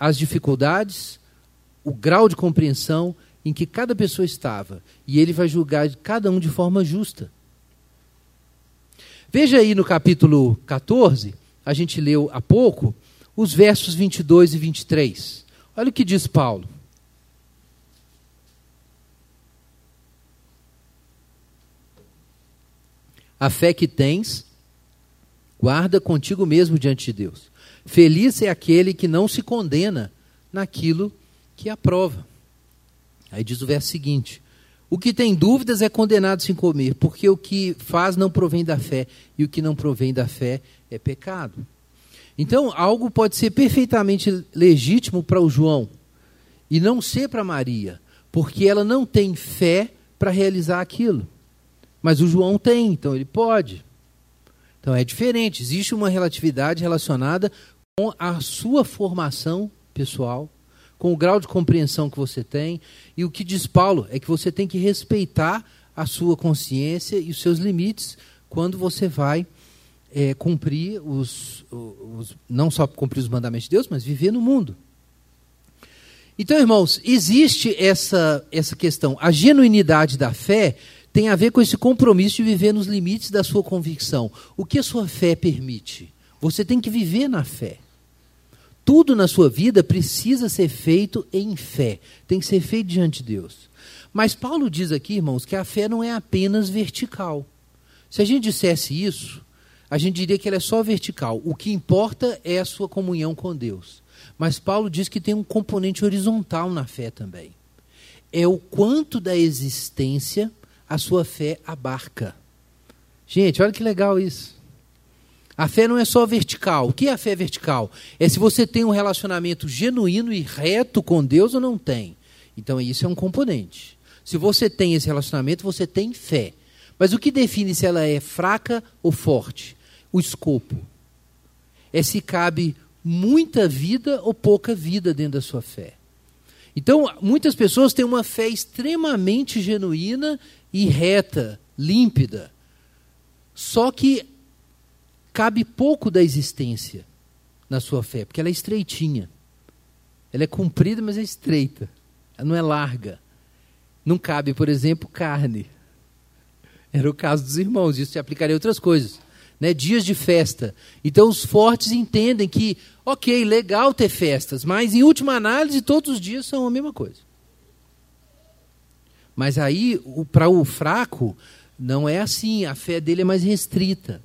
as dificuldades, o grau de compreensão em que cada pessoa estava, e ele vai julgar cada um de forma justa. Veja aí no capítulo 14, a gente leu há pouco, os versos 22 e 23. Olha o que diz Paulo. A fé que tens, guarda contigo mesmo diante de Deus. Feliz é aquele que não se condena naquilo que aprova. Aí diz o verso seguinte: o que tem dúvidas é condenado sem comer, porque o que faz não provém da fé, e o que não provém da fé é pecado. Então, algo pode ser perfeitamente legítimo para o João e não ser para Maria, porque ela não tem fé para realizar aquilo. Mas o João tem, então ele pode. Então é diferente, existe uma relatividade relacionada com a sua formação pessoal, com o grau de compreensão que você tem. E o que diz Paulo é que você tem que respeitar a sua consciência e os seus limites quando você vai é, cumprir os, os, não só cumprir os mandamentos de Deus, mas viver no mundo. Então, irmãos, existe essa, essa questão. A genuinidade da fé tem a ver com esse compromisso de viver nos limites da sua convicção. O que a sua fé permite? Você tem que viver na fé. Tudo na sua vida precisa ser feito em fé, tem que ser feito diante de Deus. Mas Paulo diz aqui, irmãos, que a fé não é apenas vertical. Se a gente dissesse isso, a gente diria que ela é só vertical. O que importa é a sua comunhão com Deus. Mas Paulo diz que tem um componente horizontal na fé também. É o quanto da existência a sua fé abarca. Gente, olha que legal isso. A fé não é só vertical. O que é a fé vertical? É se você tem um relacionamento genuíno e reto com Deus ou não tem. Então, isso é um componente. Se você tem esse relacionamento, você tem fé. Mas o que define se ela é fraca ou forte? O escopo. É se cabe muita vida ou pouca vida dentro da sua fé. Então, muitas pessoas têm uma fé extremamente genuína e reta, límpida. Só que cabe pouco da existência na sua fé, porque ela é estreitinha. Ela é comprida, mas é estreita. Ela não é larga. Não cabe, por exemplo, carne. Era o caso dos irmãos, isso se aplicaria a outras coisas. Né? Dias de festa. Então os fortes entendem que, ok, legal ter festas, mas em última análise, todos os dias são a mesma coisa. Mas aí, para o fraco, não é assim, a fé dele é mais restrita.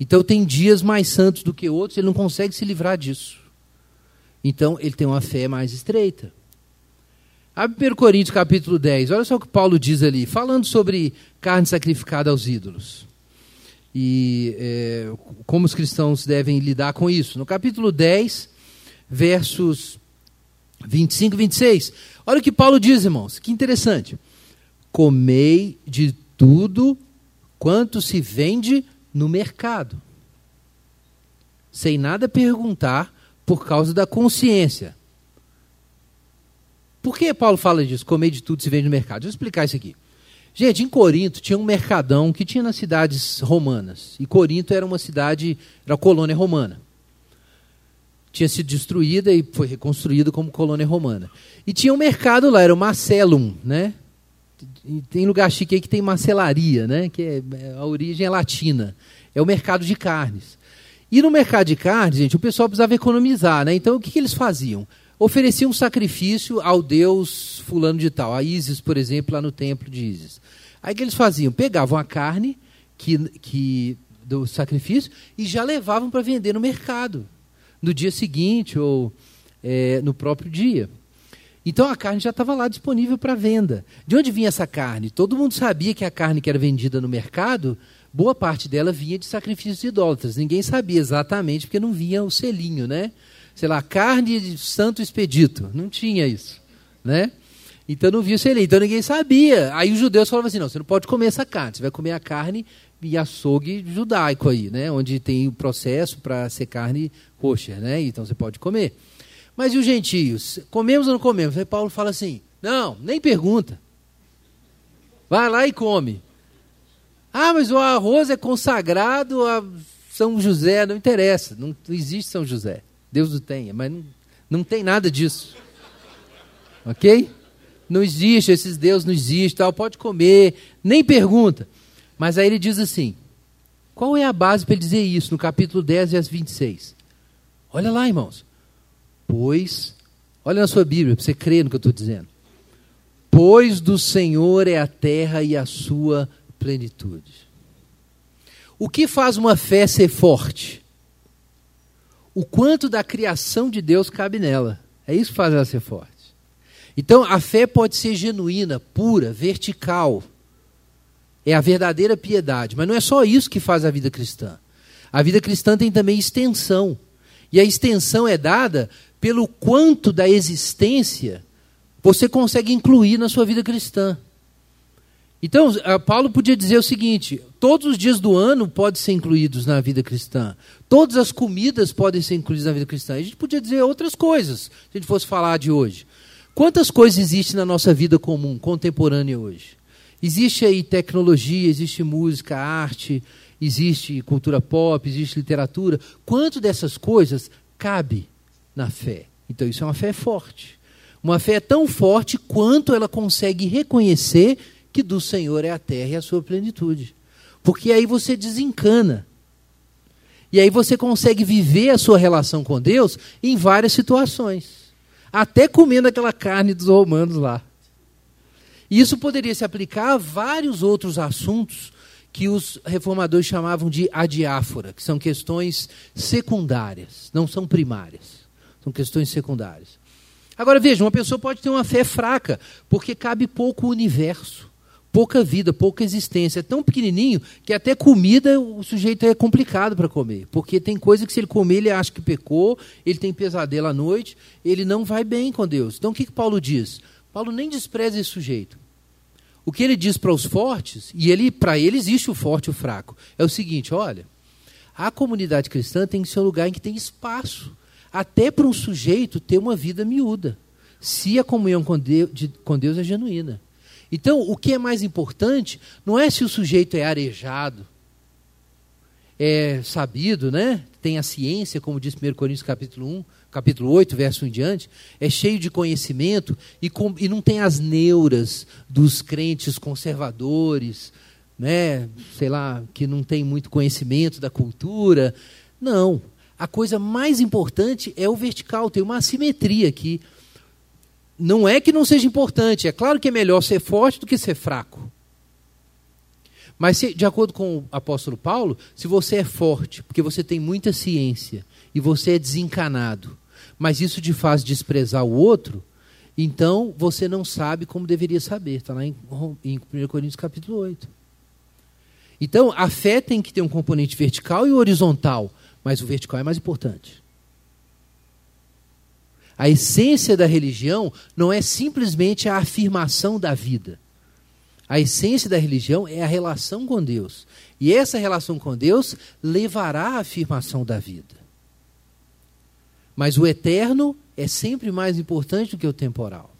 Então tem dias mais santos do que outros, ele não consegue se livrar disso. Então ele tem uma fé mais estreita. Abre 1 Coríntios capítulo 10, olha só o que Paulo diz ali, falando sobre carne sacrificada aos ídolos. E é, como os cristãos devem lidar com isso. No capítulo 10, versos 25 e 26. Olha o que Paulo diz, irmãos, que interessante. Comei de tudo quanto se vende no mercado, sem nada perguntar por causa da consciência. Por que Paulo fala disso? Comer de tudo se vende no mercado. Deixa eu explicar isso aqui. Gente, em Corinto tinha um mercadão que tinha nas cidades romanas. E Corinto era uma cidade, era colônia romana. Tinha sido destruída e foi reconstruída como colônia romana. E tinha um mercado lá, era o Marcellum, né? Tem lugar chique aí que tem macelaria, né? que é, a origem é latina. É o mercado de carnes. E no mercado de carnes, gente, o pessoal precisava economizar. Né? Então, o que, que eles faziam? Ofereciam um sacrifício ao deus fulano de tal, a Isis, por exemplo, lá no templo de Isis. Aí o que eles faziam? Pegavam a carne que, que do sacrifício e já levavam para vender no mercado, no dia seguinte ou é, no próprio dia. Então a carne já estava lá disponível para venda. De onde vinha essa carne? Todo mundo sabia que a carne que era vendida no mercado, boa parte dela vinha de sacrifícios idólatras. Ninguém sabia exatamente, porque não vinha o selinho, né? Sei lá, carne de santo expedito. Não tinha isso, né? Então não via o selinho. Então ninguém sabia. Aí os judeus falavam assim, não, você não pode comer essa carne. Você vai comer a carne e açougue judaico aí, né? Onde tem o processo para ser carne roxa, né? Então você pode comer. Mas e os gentios? Comemos ou não comemos? Aí Paulo fala assim: não, nem pergunta. Vai lá e come. Ah, mas o arroz é consagrado a São José, não interessa, não, existe São José. Deus o tenha, mas não, não tem nada disso. Ok? Não existe, esses deuses não existem, tal, pode comer, nem pergunta. Mas aí ele diz assim: qual é a base para ele dizer isso no capítulo 10, verso 26? Olha lá, irmãos. Pois, olha na sua Bíblia, para você crer no que eu estou dizendo. Pois do Senhor é a terra e a sua plenitude. O que faz uma fé ser forte? O quanto da criação de Deus cabe nela. É isso que faz ela ser forte. Então, a fé pode ser genuína, pura, vertical. É a verdadeira piedade. Mas não é só isso que faz a vida cristã. A vida cristã tem também extensão. E a extensão é dada pelo quanto da existência você consegue incluir na sua vida cristã. Então, Paulo podia dizer o seguinte: todos os dias do ano podem ser incluídos na vida cristã. Todas as comidas podem ser incluídas na vida cristã. A gente podia dizer outras coisas, se a gente fosse falar de hoje. Quantas coisas existem na nossa vida comum, contemporânea hoje? Existe aí tecnologia, existe música, arte, existe cultura pop, existe literatura. Quanto dessas coisas cabe na fé? Então, isso é uma fé forte. Uma fé tão forte quanto ela consegue reconhecer que do Senhor é a terra e a sua plenitude. Porque aí você desencana. E aí você consegue viver a sua relação com Deus em várias situações. Até comendo aquela carne dos romanos lá. Isso poderia se aplicar a vários outros assuntos que os reformadores chamavam de adiáfora, que são questões secundárias, não são primárias, são questões secundárias. Agora veja, uma pessoa pode ter uma fé fraca, porque cabe pouco universo pouca vida, pouca existência. É tão pequenininho que até comida o sujeito é complicado para comer. Porque tem coisa que se ele comer, ele acha que pecou, ele tem pesadelo à noite, ele não vai bem com Deus. Então o que, que Paulo diz? Paulo nem despreza esse sujeito. O que ele diz para os fortes, e ele para ele existe o forte e o fraco, é o seguinte: olha, a comunidade cristã tem que ser um lugar em que tem espaço, até para um sujeito ter uma vida miúda, se a comunhão com Deus, de, com Deus é genuína. Então, o que é mais importante não é se o sujeito é arejado, é sabido, né? tem a ciência, como diz 1 Coríntios capítulo 1, capítulo 8, verso 1 em diante, é cheio de conhecimento e, com, e não tem as neuras dos crentes conservadores, né? sei lá, que não tem muito conhecimento da cultura. Não. A coisa mais importante é o vertical, tem uma assimetria aqui não é que não seja importante, é claro que é melhor ser forte do que ser fraco. Mas, se, de acordo com o apóstolo Paulo, se você é forte, porque você tem muita ciência, e você é desencanado, mas isso te faz desprezar o outro, então você não sabe como deveria saber. Está lá em, em 1 Coríntios capítulo 8. Então, a fé tem que ter um componente vertical e horizontal, mas o vertical é mais importante. A essência da religião não é simplesmente a afirmação da vida. A essência da religião é a relação com Deus. E essa relação com Deus levará à afirmação da vida. Mas o eterno é sempre mais importante do que o temporal.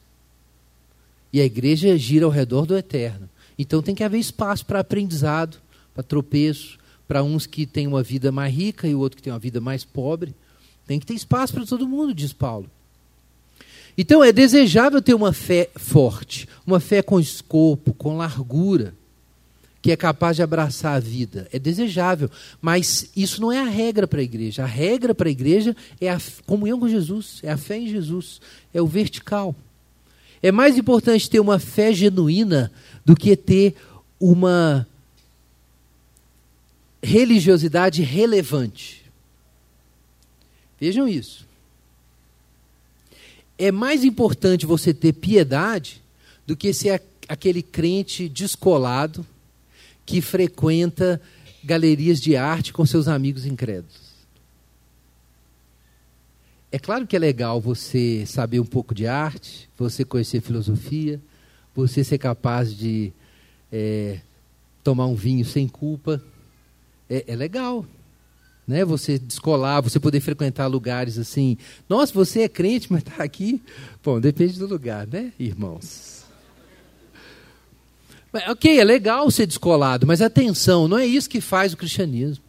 E a igreja gira ao redor do eterno. Então tem que haver espaço para aprendizado, para tropeço, para uns que têm uma vida mais rica e o outro que tem uma vida mais pobre. Tem que ter espaço para todo mundo, diz Paulo. Então é desejável ter uma fé forte, uma fé com escopo, com largura, que é capaz de abraçar a vida. É desejável, mas isso não é a regra para a igreja. A regra para a igreja é a comunhão com Jesus, é a fé em Jesus, é o vertical. É mais importante ter uma fé genuína do que ter uma religiosidade relevante. Vejam isso é mais importante você ter piedade do que ser aquele crente descolado que frequenta galerias de arte com seus amigos incrédulos. É claro que é legal você saber um pouco de arte, você conhecer filosofia, você ser capaz de é, tomar um vinho sem culpa. É, é legal, né? Você descolar, você poder frequentar lugares assim. Nossa, você é crente, mas está aqui. Bom, depende do lugar, né, irmãos? Mas, ok, é legal ser descolado, mas atenção, não é isso que faz o cristianismo.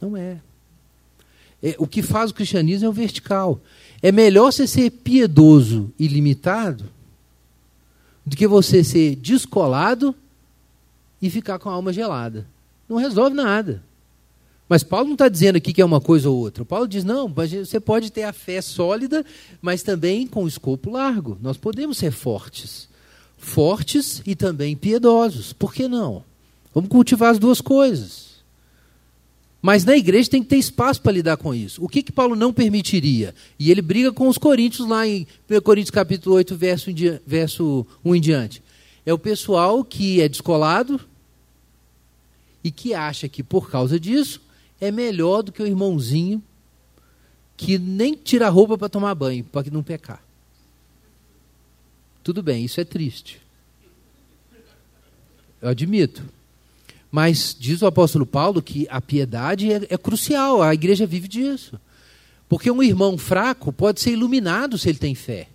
Não é. é o que faz o cristianismo é o vertical. É melhor você ser piedoso e limitado do que você ser descolado e ficar com a alma gelada. Não resolve nada. Mas Paulo não está dizendo aqui que é uma coisa ou outra. Paulo diz: não, você pode ter a fé sólida, mas também com escopo largo. Nós podemos ser fortes. Fortes e também piedosos. Por que não? Vamos cultivar as duas coisas. Mas na igreja tem que ter espaço para lidar com isso. O que, que Paulo não permitiria? E ele briga com os coríntios lá em 1 Coríntios capítulo 8, verso, verso 1 em diante. É o pessoal que é descolado e que acha que por causa disso é melhor do que o irmãozinho que nem tira a roupa para tomar banho, para não pecar. Tudo bem, isso é triste. Eu admito. Mas diz o apóstolo Paulo que a piedade é, é, crucial, a igreja vive disso. Porque um irmão fraco pode ser iluminado se ele tem fé.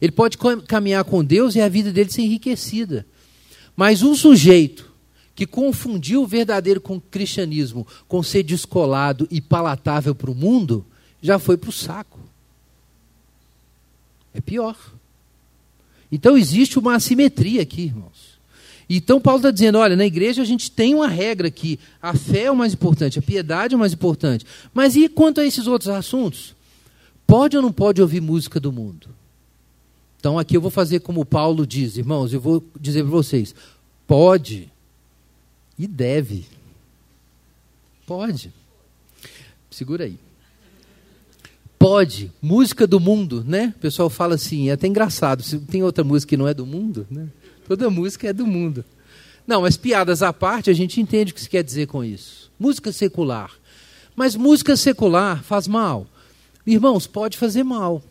Ele pode caminhar com Deus e a vida dele ser enriquecida. Mas um sujeito que confundiu o verdadeiro com o cristianismo com ser descolado e palatável para o mundo, já foi para o saco. É pior. Então existe uma assimetria aqui, irmãos. Então Paulo está dizendo: olha, na igreja a gente tem uma regra que a fé é o mais importante, a piedade é o mais importante. Mas e quanto a esses outros assuntos? Pode ou não pode ouvir música do mundo? Então aqui eu vou fazer como Paulo diz, irmãos, eu vou dizer para vocês: pode e deve. Pode. Segura aí. Pode, música do mundo, né? O pessoal fala assim, é até engraçado. Tem outra música que não é do mundo, né? Toda música é do mundo. Não, mas piadas à parte, a gente entende o que se quer dizer com isso. Música secular. Mas música secular faz mal. Irmãos, pode fazer mal.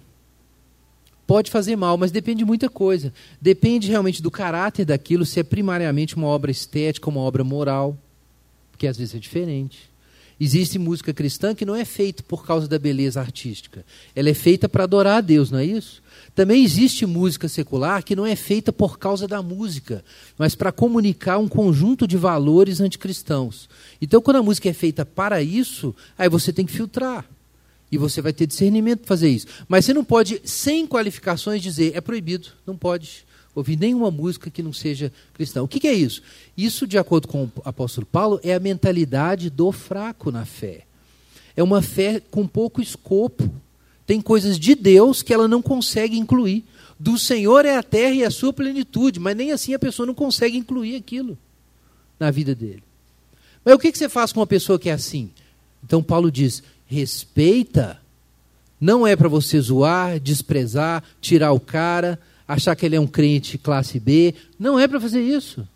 Pode fazer mal, mas depende de muita coisa. Depende realmente do caráter daquilo, se é primariamente uma obra estética, uma obra moral, porque às vezes é diferente. Existe música cristã que não é feita por causa da beleza artística. Ela é feita para adorar a Deus, não é isso? Também existe música secular que não é feita por causa da música, mas para comunicar um conjunto de valores anticristãos. Então, quando a música é feita para isso, aí você tem que filtrar. E você vai ter discernimento para fazer isso. Mas você não pode, sem qualificações, dizer é proibido. Não pode ouvir nenhuma música que não seja cristã. O que, que, é isso? Isso, de acordo com o apóstolo Paulo, é a mentalidade do fraco na fé. É uma fé com pouco escopo. Tem coisas de Deus que ela não consegue incluir. Do Senhor é a terra e a sua plenitude, mas nem assim a pessoa não consegue incluir aquilo na vida dele. Mas o que, que você faz com uma pessoa que é assim? Então Paulo diz: respeita. Não é para você zoar, desprezar, tirar o cara, achar que ele é um crente classe B. Não é para fazer isso.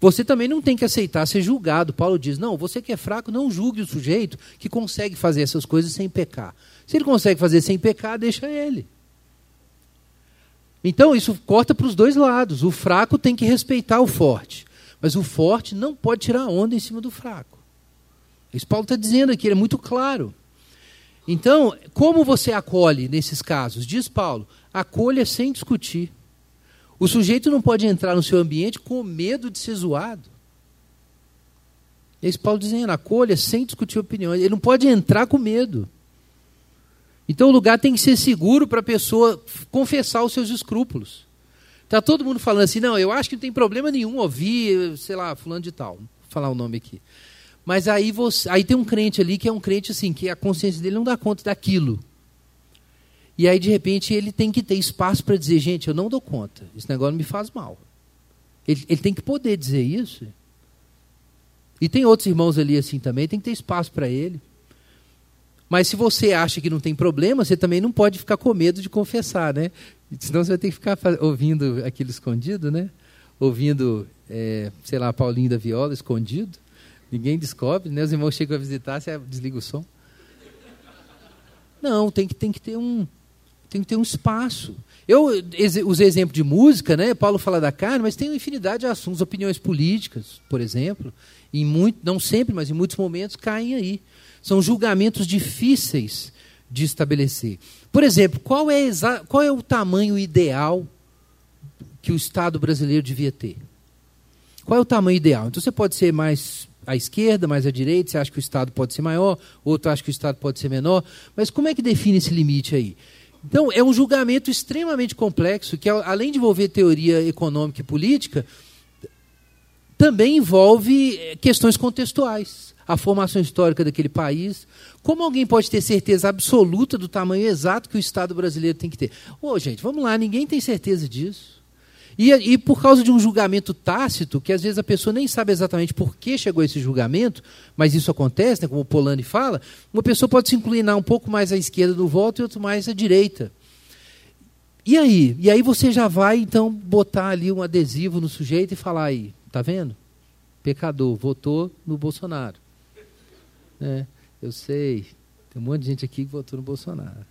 Você também não tem que aceitar ser julgado. Paulo diz: não, você que é fraco, não julgue o sujeito que consegue fazer essas coisas sem pecar. Se ele consegue fazer sem pecar, deixa ele. Então, isso corta para os dois lados. O fraco tem que respeitar o forte. Mas o forte não pode tirar onda em cima do fraco. Isso Paulo está dizendo aqui, ele é muito claro. Então, como você acolhe nesses casos? Diz Paulo: acolha sem discutir. O sujeito não pode entrar no seu ambiente com medo de ser zoado. Esse Paulo dizendo, acolha sem discutir opiniões. Ele não pode entrar com medo. Então o lugar tem que ser seguro para a pessoa confessar os seus escrúpulos. Está todo mundo falando assim, não, eu acho que não tem problema nenhum ouvir, sei lá, fulano de tal. Vou falar o nome aqui. Mas aí, você, aí tem um crente ali que é um crente assim, que a consciência dele não dá conta daquilo. E aí, de repente, ele tem que ter espaço para dizer, gente, eu não dou conta, esse negócio me faz mal. Ele, ele tem que poder dizer isso. E tem outros irmãos ali assim também, tem que ter espaço para ele. Mas se você acha que não tem problema, você também não pode ficar com medo de confessar, né? Senão você vai ter que ficar ouvindo aquilo escondido, né? Ouvindo, é, sei lá, Paulinho da Viola escondido. Ninguém descobre, né? Os irmãos chegam a visitar, você desliga o som. Não, tem que, tem que ter um tem que ter um espaço. Eu usei exemplo de música, né? Paulo fala da carne, mas tem uma infinidade de assuntos, opiniões políticas, por exemplo, em muito, não sempre, mas em muitos momentos caem aí. São julgamentos difíceis de estabelecer. Por exemplo, qual é, qual é o tamanho ideal que o Estado brasileiro devia ter? Qual é o tamanho ideal? Então você pode ser mais à esquerda, mais à direita, você acha que o Estado pode ser maior, outro acha que o Estado pode ser menor, mas como é que define esse limite aí? Então, é um julgamento extremamente complexo, que além de envolver teoria econômica e política, também envolve eh, questões contextuais. A formação histórica daquele país. Como alguém pode ter certeza absoluta do tamanho exato que o Estado brasileiro tem que ter? Ô, gente, vamos lá, ninguém tem certeza disso. E, e, por causa de um julgamento tácito, que às vezes a pessoa nem sabe exatamente por que chegou esse julgamento, mas isso acontece, né, como o Polani fala, uma pessoa pode se inclinar um pouco mais à esquerda do voto e outro mais à direita. E aí? E aí você já vai, então, botar ali um adesivo no sujeito e falar aí, tá vendo? Pecador, votou no Bolsonaro. É, eu sei. Tem um monte de gente aqui que votou no Bolsonaro.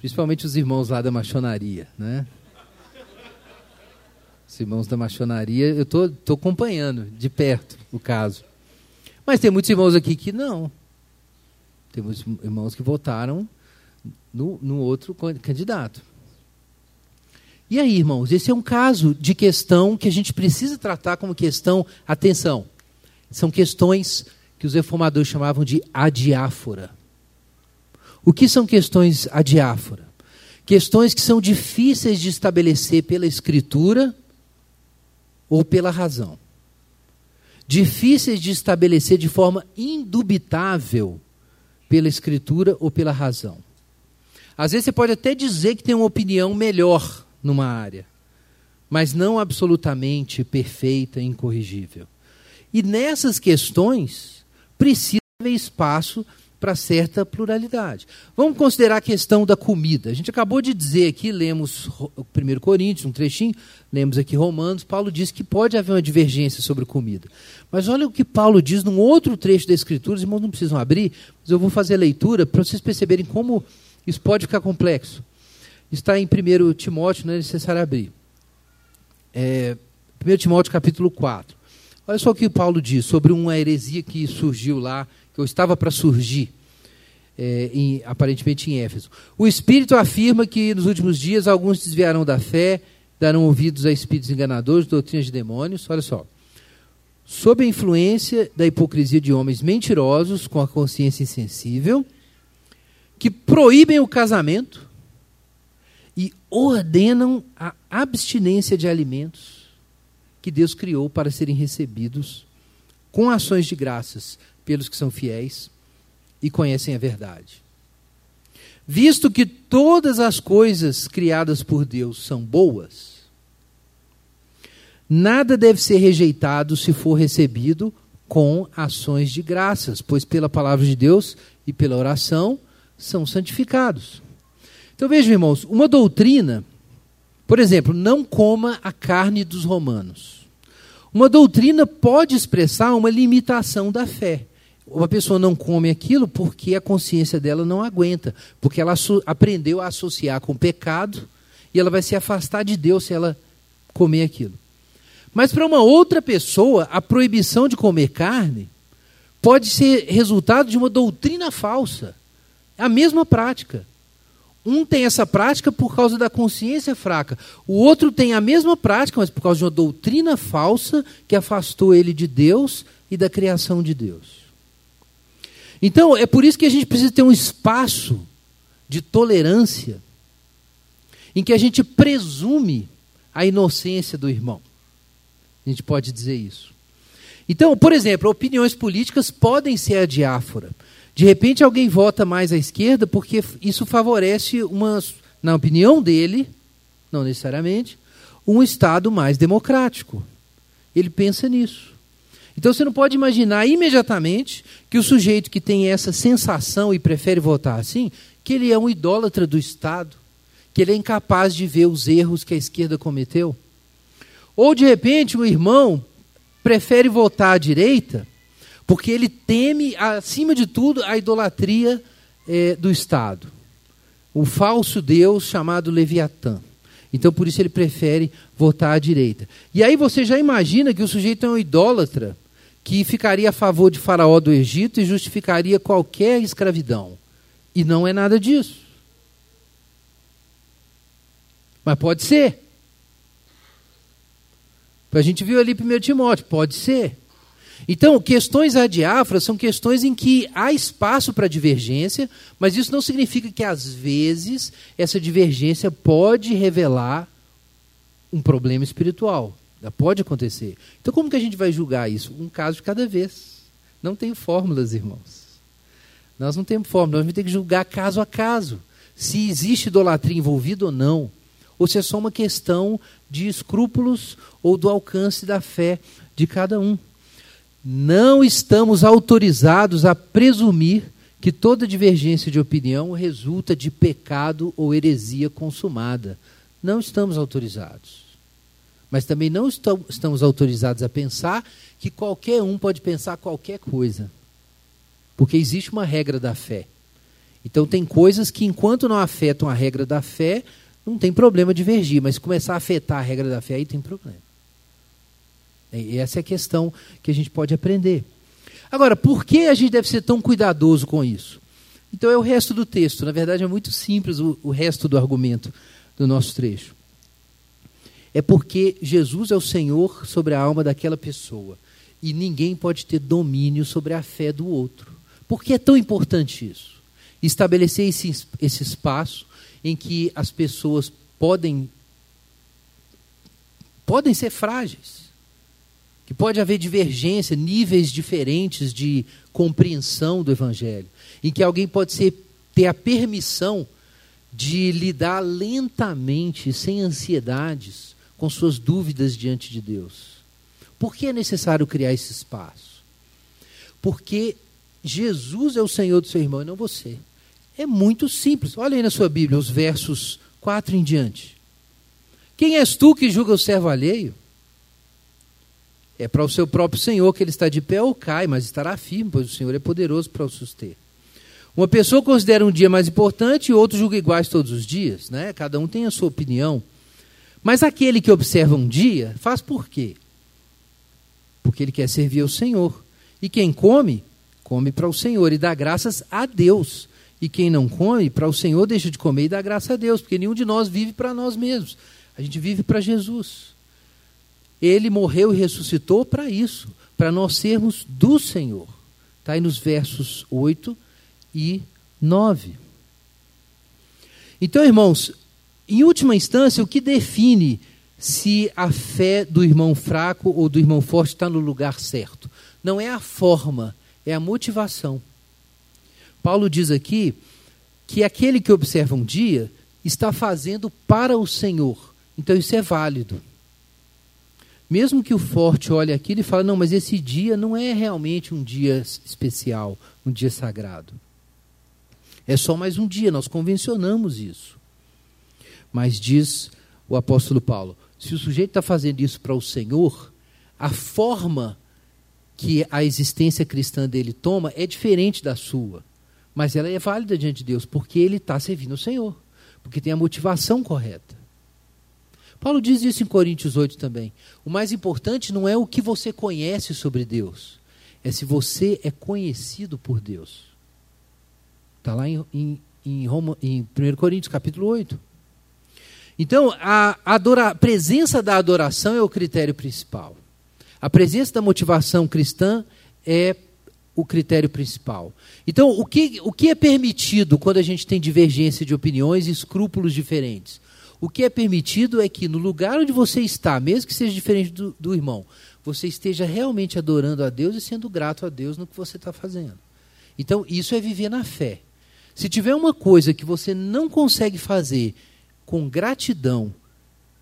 Principalmente os irmãos lá da machonaria, né? Os irmãos da machonaria, eu tô, tô acompanhando de perto o caso. Mas tem muitos irmãos aqui que não. Tem muitos irmãos que votaram no, no outro candidato. E aí, irmãos, esse é um caso de questão que a gente precisa tratar como questão, atenção, são questões que os reformadores chamavam de adiáfora. O que são questões adiáfora? Questões que são difíceis de estabelecer pela escritura ou pela razão. Difíceis de estabelecer de forma indubitável pela escritura ou pela razão. Às vezes você pode até dizer que tem uma opinião melhor numa área, mas não absolutamente perfeita e incorrigível. E nessas questões precisa haver espaço para certa pluralidade. Vamos considerar a questão da comida. A gente acabou de dizer aqui, lemos 1 Coríntios, um trechinho, lemos aqui Romanos, Paulo diz que pode haver uma divergência sobre comida. Mas olha o que Paulo diz num outro trecho da Escritura, os irmãos não precisam abrir, mas eu vou fazer a leitura para vocês perceberem como isso pode ficar complexo. Está em 1 Timóteo, não é necessário abrir. É, 1 Timóteo capítulo 4. Olha só o que Paulo diz sobre uma heresia que surgiu lá eu estava para surgir, é, em, aparentemente em Éfeso. O Espírito afirma que nos últimos dias alguns desviarão da fé, darão ouvidos a espíritos enganadores, doutrinas de demônios. Olha só. Sob a influência da hipocrisia de homens mentirosos, com a consciência insensível, que proíbem o casamento e ordenam a abstinência de alimentos que Deus criou para serem recebidos com ações de graças pelos que são fiéis e conhecem a verdade. Visto que todas as coisas criadas por Deus são boas, nada deve ser rejeitado se for recebido com ações de graças, pois pela palavra de Deus e pela oração são santificados. Então vejam, irmãos, uma doutrina, por exemplo, não coma a carne dos romanos. Uma doutrina pode expressar uma limitação da fé uma pessoa não come aquilo porque a consciência dela não aguenta, porque ela aprendeu a associar com o pecado e ela vai se afastar de Deus se ela comer aquilo. Mas para uma outra pessoa, a proibição de comer carne pode ser resultado de uma doutrina falsa. É a mesma prática. Um tem essa prática por causa da consciência fraca. O outro tem a mesma prática, mas por causa de uma doutrina falsa que afastou ele de Deus e da criação de Deus. Então, é por isso que a gente precisa ter um espaço de tolerância em que a gente presume a inocência do irmão. A gente pode dizer isso. Então, por exemplo, opiniões políticas podem ser a diáfora. De repente, alguém vota mais à esquerda porque isso favorece uma, na opinião dele, não necessariamente, um Estado mais democrático. Ele pensa nisso. Então você não pode imaginar imediatamente que o sujeito que tem essa sensação e prefere votar assim, que ele é um idólatra do Estado, que ele é incapaz de ver os erros que a esquerda cometeu. Ou de repente o irmão prefere votar à direita porque ele teme, acima de tudo, a idolatria é, do Estado. O falso Deus chamado Leviatã. Então, por isso, ele prefere votar à direita. E aí você já imagina que o sujeito é um idólatra que ficaria a favor de Faraó do Egito e justificaria qualquer escravidão. E não é nada disso. Mas pode ser. A gente viu ali 1 Timóteo, pode ser. Então, questões adiáforas são questões em que há espaço para divergência, mas isso não significa que, às vezes, essa divergência pode revelar um problema espiritual. Pode acontecer. Então, como que a gente vai julgar isso? Um caso de cada vez. Não tem fórmulas, irmãos. Nós não temos fórmula, nós vamos ter que julgar caso a caso. Se existe idolatria envolvida ou não. Ou se é só uma questão de escrúpulos ou do alcance da fé de cada um. Não estamos autorizados a presumir que toda divergência de opinião resulta de pecado ou heresia consumada. Não estamos autorizados. Mas também não estamos autorizados a pensar que qualquer um pode pensar qualquer coisa. Porque existe uma regra da fé. Então, tem coisas que, enquanto não afetam a regra da fé, não tem problema divergir, mas começar a afetar a regra da fé, aí tem problema. E essa é a questão que a gente pode aprender. Agora, por que a gente deve ser tão cuidadoso com isso? Então, é o resto do texto. Na verdade, é muito simples o, o resto do argumento do nosso trecho. É porque Jesus é o Senhor sobre a alma daquela pessoa. E ninguém pode ter domínio sobre a fé do outro. Por que é tão importante isso? Estabelecer esse, esse espaço em que as pessoas podem podem ser frágeis, que pode haver divergência, níveis diferentes de compreensão do evangelho, em que alguém pode ser, ter a permissão de lidar lentamente, sem ansiedades, com suas dúvidas diante de Deus. Por que é necessário criar esse espaço? Porque Jesus é o Senhor do seu irmão e não você. É muito simples. Olha aí na sua Bíblia os versos 4 em diante. Quem és tu que julga o servo alheio? É para o seu próprio Senhor que ele está de pé ou cai, mas estará firme, pois o Senhor é poderoso para o suster. Uma pessoa considera um dia mais importante e outro julga iguais todos os dias, né? Cada um tem a sua opinião. Mas aquele que observa um dia, faz por quê? Porque ele quer servir ao Senhor. E quem come, come para o Senhor e dá graças a Deus. E quem não come, para o Senhor deixa de comer e dá graça a Deus, porque nenhum de nós vive para nós mesmos. A gente vive para Jesus. Ele morreu e ressuscitou para isso, para nós sermos do Senhor. Está aí nos versos 8 e 9. Então, irmãos, em última instância, o que define se a fé do irmão fraco ou do irmão forte está no lugar certo? Não é a forma, é a motivação. Paulo diz aqui que aquele que observa um dia está fazendo para o Senhor. Então isso é válido. Mesmo que o forte olhe aquilo e fale, não, mas esse dia não é realmente um dia especial, um dia sagrado. É só mais um dia, nós convencionamos isso. Mas diz o apóstolo Paulo: se o sujeito está fazendo isso para o Senhor, a forma que a existência cristã dele toma é diferente da sua. Mas ela é válida diante de Deus, porque ele está servindo o Senhor, porque tem a motivação correta. Paulo diz isso em Coríntios 8 também. O mais importante não é o que você conhece sobre Deus, é se você é conhecido por Deus. Está lá em, em, em, Roma, em 1 Coríntios capítulo 8. Então, a, adora, a presença da adoração é o critério principal. A presença da motivação cristã é o critério principal. Então, o que, o que é permitido quando a gente tem divergência de opiniões e escrúpulos diferentes? O que é permitido é que no lugar onde você está, mesmo que seja diferente do, do irmão, você esteja realmente adorando a Deus e sendo grato a Deus no que você está fazendo. Então, isso é viver na fé. Se tiver uma coisa que você não consegue fazer com gratidão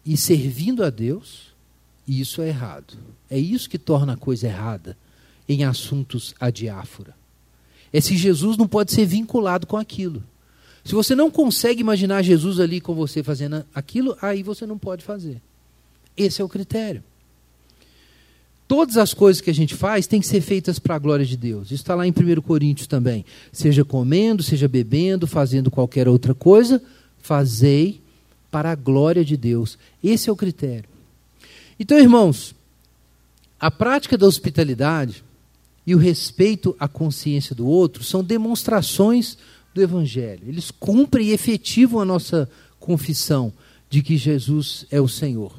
e servindo a Deus, isso é errado. É isso que torna a coisa errada em assuntos a diáfora. É se Jesus não pode ser vinculado com aquilo. Se você não consegue imaginar Jesus ali com você fazendo aquilo, aí você não pode fazer. Esse é o critério. Todas as coisas que a gente faz têm que ser feitas para a glória de Deus. Isso está lá em 1 Coríntios também. Seja comendo, seja bebendo, fazendo qualquer outra coisa, fazei para a glória de Deus. Esse é o critério. Então, irmãos, a prática da hospitalidade e o respeito à consciência do outro são demonstrações do Evangelho. Eles cumprem e efetivam a nossa confissão de que Jesus é o Senhor.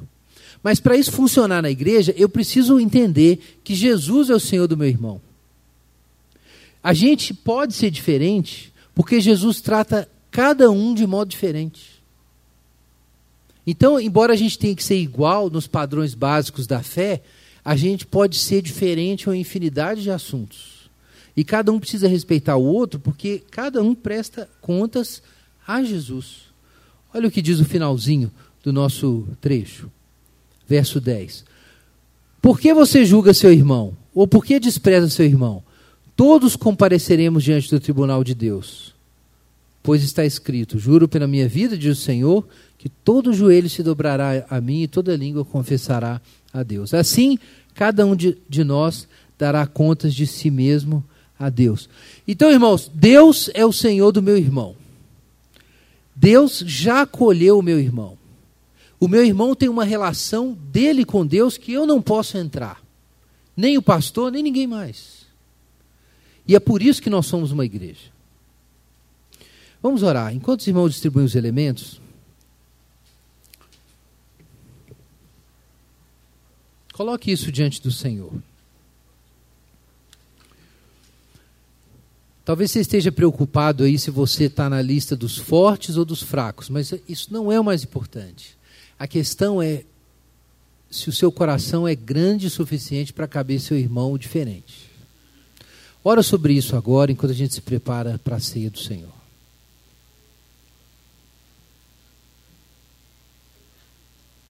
Mas para isso funcionar na igreja, eu preciso entender que Jesus é o Senhor do meu irmão. A gente pode ser diferente porque Jesus trata cada um de modo diferente. Então, embora a gente tenha que ser igual nos padrões básicos da fé, a gente pode ser diferente em uma infinidade de assuntos. E cada um precisa respeitar o outro, porque cada um presta contas a Jesus. Olha o que diz o finalzinho do nosso trecho. Verso 10. Por que você julga seu irmão? Ou por que despreza seu irmão? Todos compareceremos diante do tribunal de Deus. pois está escrito: Juro pela minha vida, diz o Senhor, que todo joelho se dobrará a mim e toda língua confessará a Deus. Assim, cada um de, de nós dará contas de si mesmo a Deus. Então, irmãos, Deus é o Senhor do meu irmão. Deus já acolheu o meu irmão. O meu irmão tem uma relação dele com Deus que eu não posso entrar. Nem o pastor, nem ninguém mais. E é por isso que nós somos uma igreja. Vamos orar. Enquanto os irmãos distribuem os elementos, coloque isso diante do Senhor. Talvez você esteja preocupado aí se você está na lista dos fortes ou dos fracos, mas isso não é o mais importante. A questão é se o seu coração é grande o suficiente para caber seu irmão diferente. Ora sobre isso agora, enquanto a gente se prepara para a ceia do Senhor.